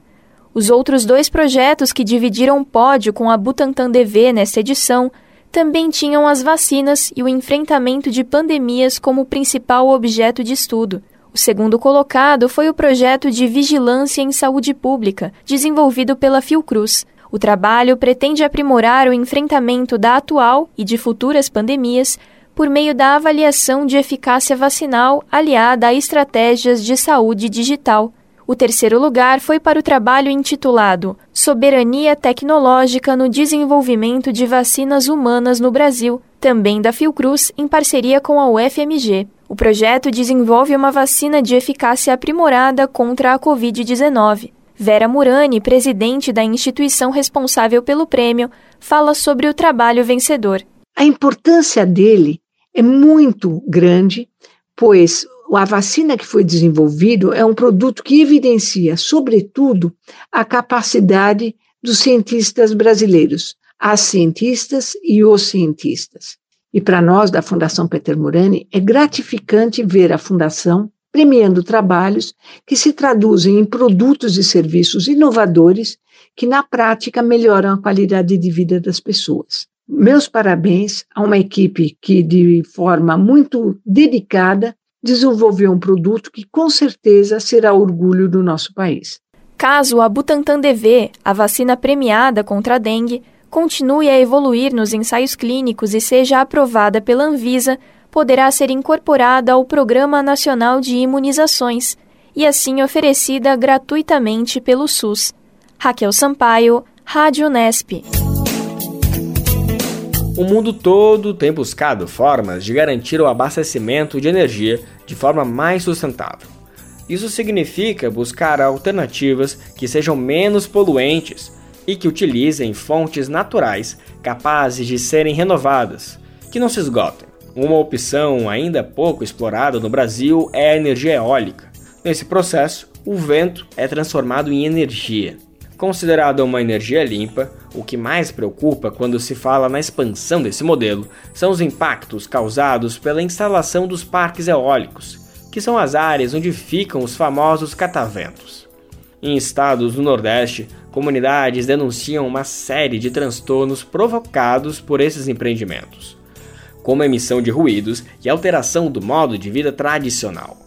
[SPEAKER 21] Os outros dois projetos que dividiram o pódio com a Butantan DV nesta edição também tinham as vacinas e o enfrentamento de pandemias como principal objeto de estudo. O segundo colocado foi o projeto de Vigilância em Saúde Pública, desenvolvido pela Fiocruz. O trabalho pretende aprimorar o enfrentamento da atual e de futuras pandemias por meio da avaliação de eficácia vacinal aliada a estratégias de saúde digital. O terceiro lugar foi para o trabalho intitulado Soberania Tecnológica no Desenvolvimento de Vacinas Humanas no Brasil, também da Fiocruz, em parceria com a UFMG. O projeto desenvolve uma vacina de eficácia aprimorada contra a Covid-19. Vera Murani, presidente da instituição responsável pelo prêmio, fala sobre o trabalho vencedor.
[SPEAKER 23] A importância dele é muito grande, pois a vacina que foi desenvolvido é um produto que evidencia, sobretudo, a capacidade dos cientistas brasileiros, as cientistas e os cientistas. E para nós, da Fundação Peter Murani, é gratificante ver a Fundação premiando trabalhos que se traduzem em produtos e serviços inovadores que, na prática, melhoram a qualidade de vida das pessoas. Meus parabéns a uma equipe que, de forma muito dedicada, desenvolveu um produto que, com certeza, será orgulho do nosso país.
[SPEAKER 21] Caso a Butantan DV, a vacina premiada contra a dengue, continue a evoluir nos ensaios clínicos e seja aprovada pela Anvisa, poderá ser incorporada ao Programa Nacional de Imunizações e assim oferecida gratuitamente pelo SUS. Raquel Sampaio, Rádio Nesp.
[SPEAKER 2] O mundo todo tem buscado formas de garantir o abastecimento de energia de forma mais sustentável. Isso significa buscar alternativas que sejam menos poluentes e que utilizem fontes naturais capazes de serem renovadas, que não se esgotem. Uma opção ainda pouco explorada no Brasil é a energia eólica. Nesse processo, o vento é transformado em energia. Considerada uma energia limpa, o que mais preocupa quando se fala na expansão desse modelo são os impactos causados pela instalação dos parques eólicos, que são as áreas onde ficam os famosos cataventos. Em estados do Nordeste, comunidades denunciam uma série de transtornos provocados por esses empreendimentos, como emissão de ruídos e alteração do modo de vida tradicional.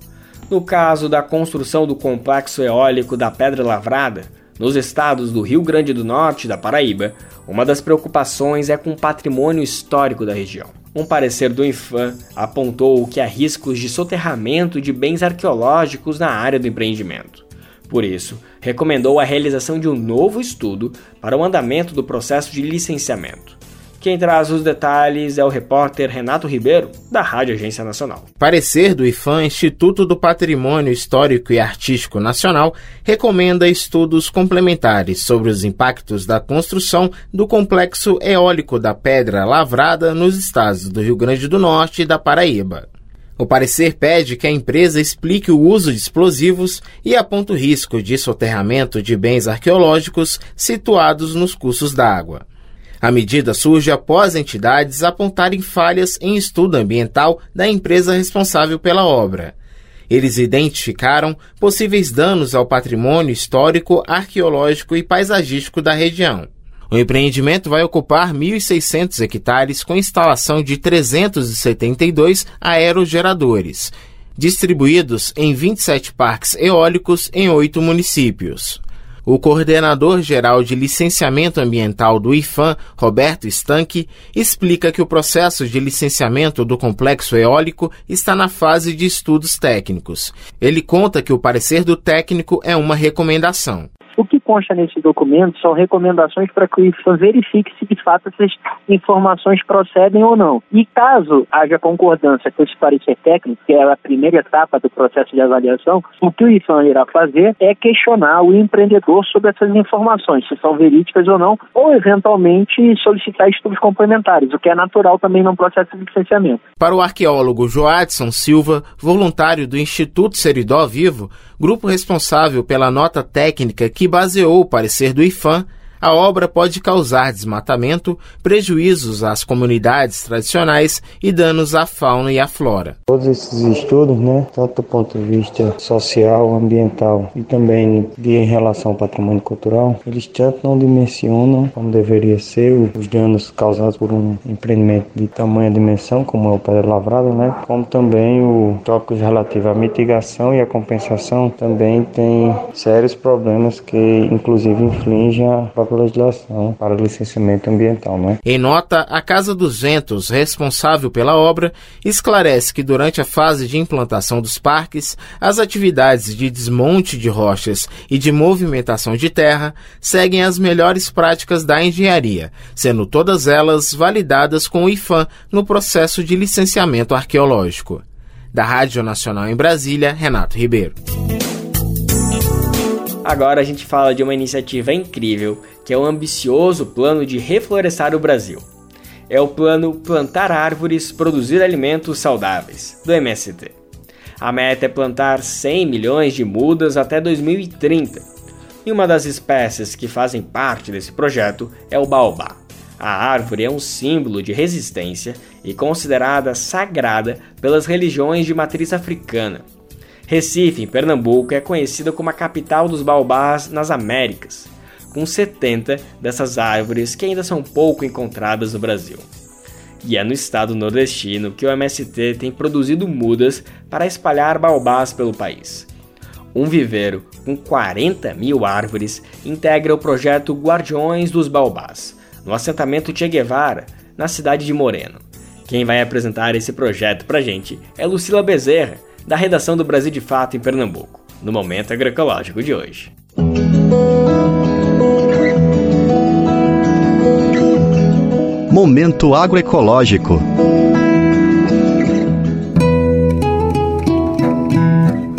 [SPEAKER 2] No caso da construção do complexo eólico da Pedra Lavrada, nos estados do Rio Grande do Norte e da Paraíba, uma das preocupações é com o patrimônio histórico da região. Um parecer do Infam apontou que há riscos de soterramento de bens arqueológicos na área do empreendimento. Por isso, recomendou a realização de um novo estudo para o andamento do processo de licenciamento. Quem traz os detalhes é o repórter Renato Ribeiro, da Rádio Agência Nacional.
[SPEAKER 24] Parecer do IFAM, Instituto do Patrimônio Histórico e Artístico Nacional, recomenda estudos complementares sobre os impactos da construção do complexo eólico da Pedra Lavrada nos estados do Rio Grande do Norte e da Paraíba. O parecer pede que a empresa explique o uso de explosivos e aponta o risco de soterramento de bens arqueológicos situados nos cursos d'água. A medida surge após entidades apontarem falhas em estudo ambiental da empresa responsável pela obra. Eles identificaram possíveis danos ao patrimônio histórico, arqueológico e paisagístico da região. O empreendimento vai ocupar 1.600 hectares com instalação de 372 aerogeradores, distribuídos em 27 parques eólicos em oito municípios. O coordenador geral de licenciamento ambiental do IFAM, Roberto Stanque, explica que o processo de licenciamento do complexo eólico está na fase de estudos técnicos. Ele conta que o parecer do técnico é uma recomendação.
[SPEAKER 25] Consta nesse documento são recomendações para que o IFAM verifique se de fato essas informações procedem ou não. E caso haja concordância com esse parecer técnico, que é a primeira etapa do processo de avaliação, o que o IFAM irá fazer é questionar o empreendedor sobre essas informações, se são verídicas ou não, ou eventualmente solicitar estudos complementares, o que é natural também no processo de licenciamento.
[SPEAKER 24] Para o arqueólogo Joadson Silva, voluntário do Instituto Seridó Vivo, grupo responsável pela nota técnica que baseou o parecer do IFAM, a obra pode causar desmatamento, prejuízos às comunidades tradicionais e danos à fauna e à flora.
[SPEAKER 26] Todos esses estudos, né, tanto do ponto de vista social, ambiental e também de em relação ao patrimônio cultural, eles tanto não dimensionam como deveria ser os danos causados por um empreendimento de tamanha dimensão, como é o Pedra Lavrada, né, como também o tópicos relativos à mitigação e à compensação também tem sérios problemas que inclusive infligem a própria legislação para licenciamento ambiental. Né?
[SPEAKER 24] Em nota, a Casa dos Ventos, responsável pela obra, esclarece que durante a fase de implantação dos parques, as atividades de desmonte de rochas e de movimentação de terra seguem as melhores práticas da engenharia, sendo todas elas validadas com o IFAM no processo de licenciamento arqueológico. Da Rádio Nacional em Brasília, Renato Ribeiro.
[SPEAKER 2] Agora a gente fala de uma iniciativa incrível, que é o ambicioso plano de reflorestar o Brasil. É o plano Plantar Árvores, Produzir Alimentos Saudáveis, do MST. A meta é plantar 100 milhões de mudas até 2030. E uma das espécies que fazem parte desse projeto é o baobá. A árvore é um símbolo de resistência e considerada sagrada pelas religiões de matriz africana. Recife, em Pernambuco, é conhecida como a capital dos baobás nas Américas, com 70 dessas árvores que ainda são pouco encontradas no Brasil. E é no estado nordestino que o MST tem produzido mudas para espalhar baobás pelo país. Um viveiro com 40 mil árvores integra o projeto Guardiões dos Baobás, no assentamento Che Guevara, na cidade de Moreno. Quem vai apresentar esse projeto pra gente é Lucila Bezerra, da redação do Brasil de Fato em Pernambuco, no Momento Agroecológico de hoje.
[SPEAKER 27] Momento Agroecológico.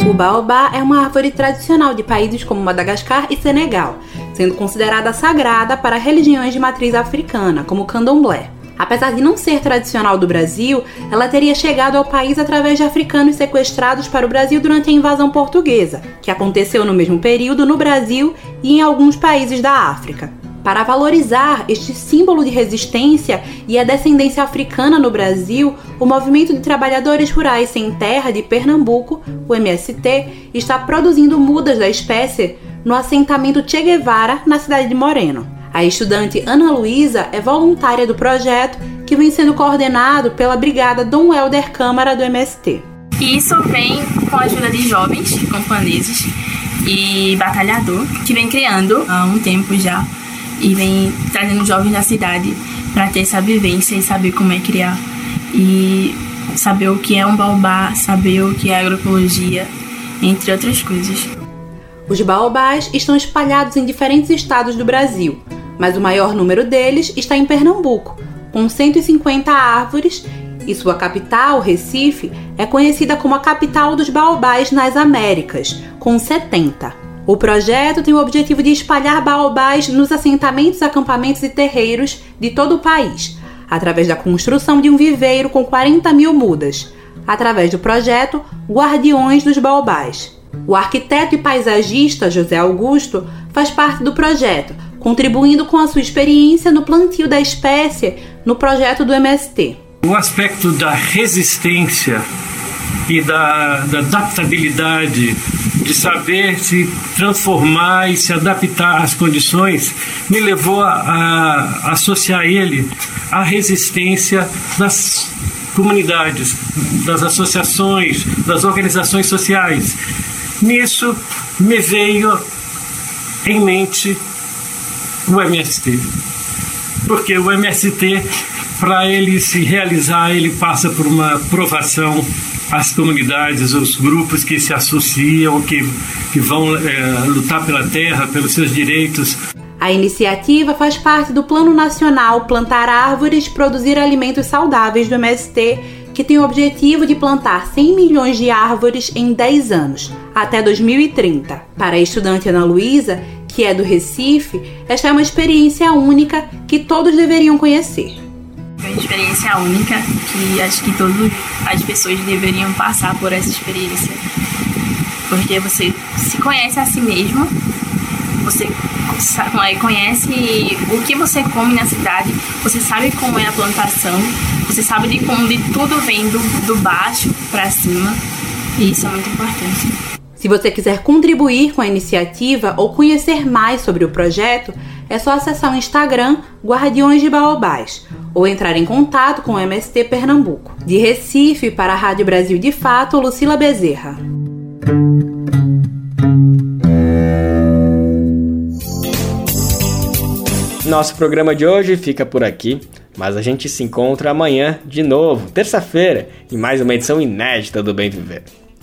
[SPEAKER 28] O baobá é uma árvore tradicional de países como Madagascar e Senegal, sendo considerada sagrada para religiões de matriz africana, como o candomblé. Apesar de não ser tradicional do Brasil, ela teria chegado ao país através de africanos sequestrados para o Brasil durante a invasão portuguesa, que aconteceu no mesmo período no Brasil e em alguns países da África. Para valorizar este símbolo de resistência e a descendência africana no Brasil, o Movimento de Trabalhadores Rurais Sem Terra de Pernambuco, o MST, está produzindo mudas da espécie no assentamento Che Guevara, na cidade de Moreno. A estudante Ana Luísa é voluntária do projeto que vem sendo coordenado pela Brigada Dom Helder Câmara do MST.
[SPEAKER 29] Isso vem com a ajuda de jovens camponeses e batalhador que vem criando há um tempo já e vem trazendo jovens da cidade para ter essa vivência e saber como é criar e saber o que é um baobá, saber o que é agroecologia, entre outras coisas.
[SPEAKER 28] Os baobás estão espalhados em diferentes estados do Brasil, mas o maior número deles está em Pernambuco, com 150 árvores, e sua capital, Recife, é conhecida como a capital dos baobás nas Américas, com 70. O projeto tem o objetivo de espalhar baobás nos assentamentos, acampamentos e terreiros de todo o país, através da construção de um viveiro com 40 mil mudas, através do projeto Guardiões dos Baobás. O arquiteto e paisagista José Augusto faz parte do projeto, contribuindo com a sua experiência no plantio da espécie no projeto do MST.
[SPEAKER 30] O aspecto da resistência e da, da, adaptabilidade, de saber se transformar e se adaptar às condições, me levou a, a associar ele à resistência das comunidades, das associações, das organizações sociais. Nisso me veio em mente o MST. Porque o MST, para ele se realizar, ele passa por uma aprovação às comunidades, os grupos que se associam, que, que vão é, lutar pela terra, pelos seus direitos.
[SPEAKER 28] A iniciativa faz parte do Plano Nacional Plantar Árvores Produzir Alimentos Saudáveis do MST, que tem o objetivo de plantar 100 milhões de árvores em 10 anos, até 2030. Para a estudante Ana Luísa, que é do Recife, esta é uma experiência única que todos deveriam conhecer.
[SPEAKER 29] É uma experiência única que acho que todas as pessoas deveriam passar por essa experiência. Porque você se conhece a si mesmo você conhece o que você come na cidade, você sabe como é a plantação, você sabe de como de tudo vem do, do baixo para cima, e isso é muito importante.
[SPEAKER 28] Se você quiser contribuir com a iniciativa ou conhecer mais sobre o projeto, é só acessar o Instagram Guardiões de Baobás ou entrar em contato com o MST Pernambuco. De Recife para a Rádio Brasil de Fato, Lucila Bezerra.
[SPEAKER 2] Nosso programa de hoje fica por aqui, mas a gente se encontra amanhã de novo, terça-feira, em mais uma edição inédita do Bem Viver.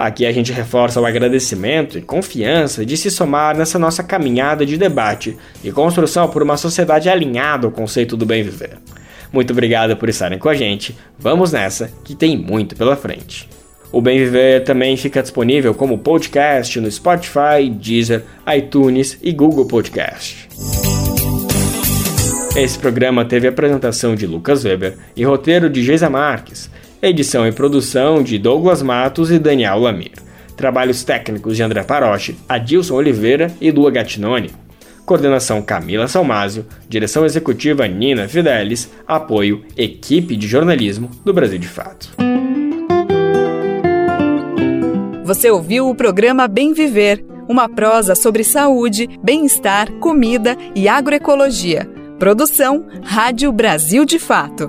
[SPEAKER 2] Aqui a gente reforça o agradecimento e confiança de se somar nessa nossa caminhada de debate e construção por uma sociedade alinhada ao conceito do bem viver. Muito obrigado por estarem com a gente. Vamos nessa, que tem muito pela frente. O Bem Viver também fica disponível como podcast no Spotify, Deezer, iTunes e Google Podcast. Esse programa teve apresentação de Lucas Weber e roteiro de Geisa Marques edição e produção de Douglas Matos e Daniel Lamir. Trabalhos técnicos de André Paroche, Adilson Oliveira e Lua Gattinoni. Coordenação Camila Salmásio, direção executiva Nina Fidelis, apoio Equipe de Jornalismo do Brasil de Fato.
[SPEAKER 27] Você ouviu o programa Bem Viver, uma prosa sobre saúde, bem-estar, comida e agroecologia. Produção Rádio Brasil de Fato.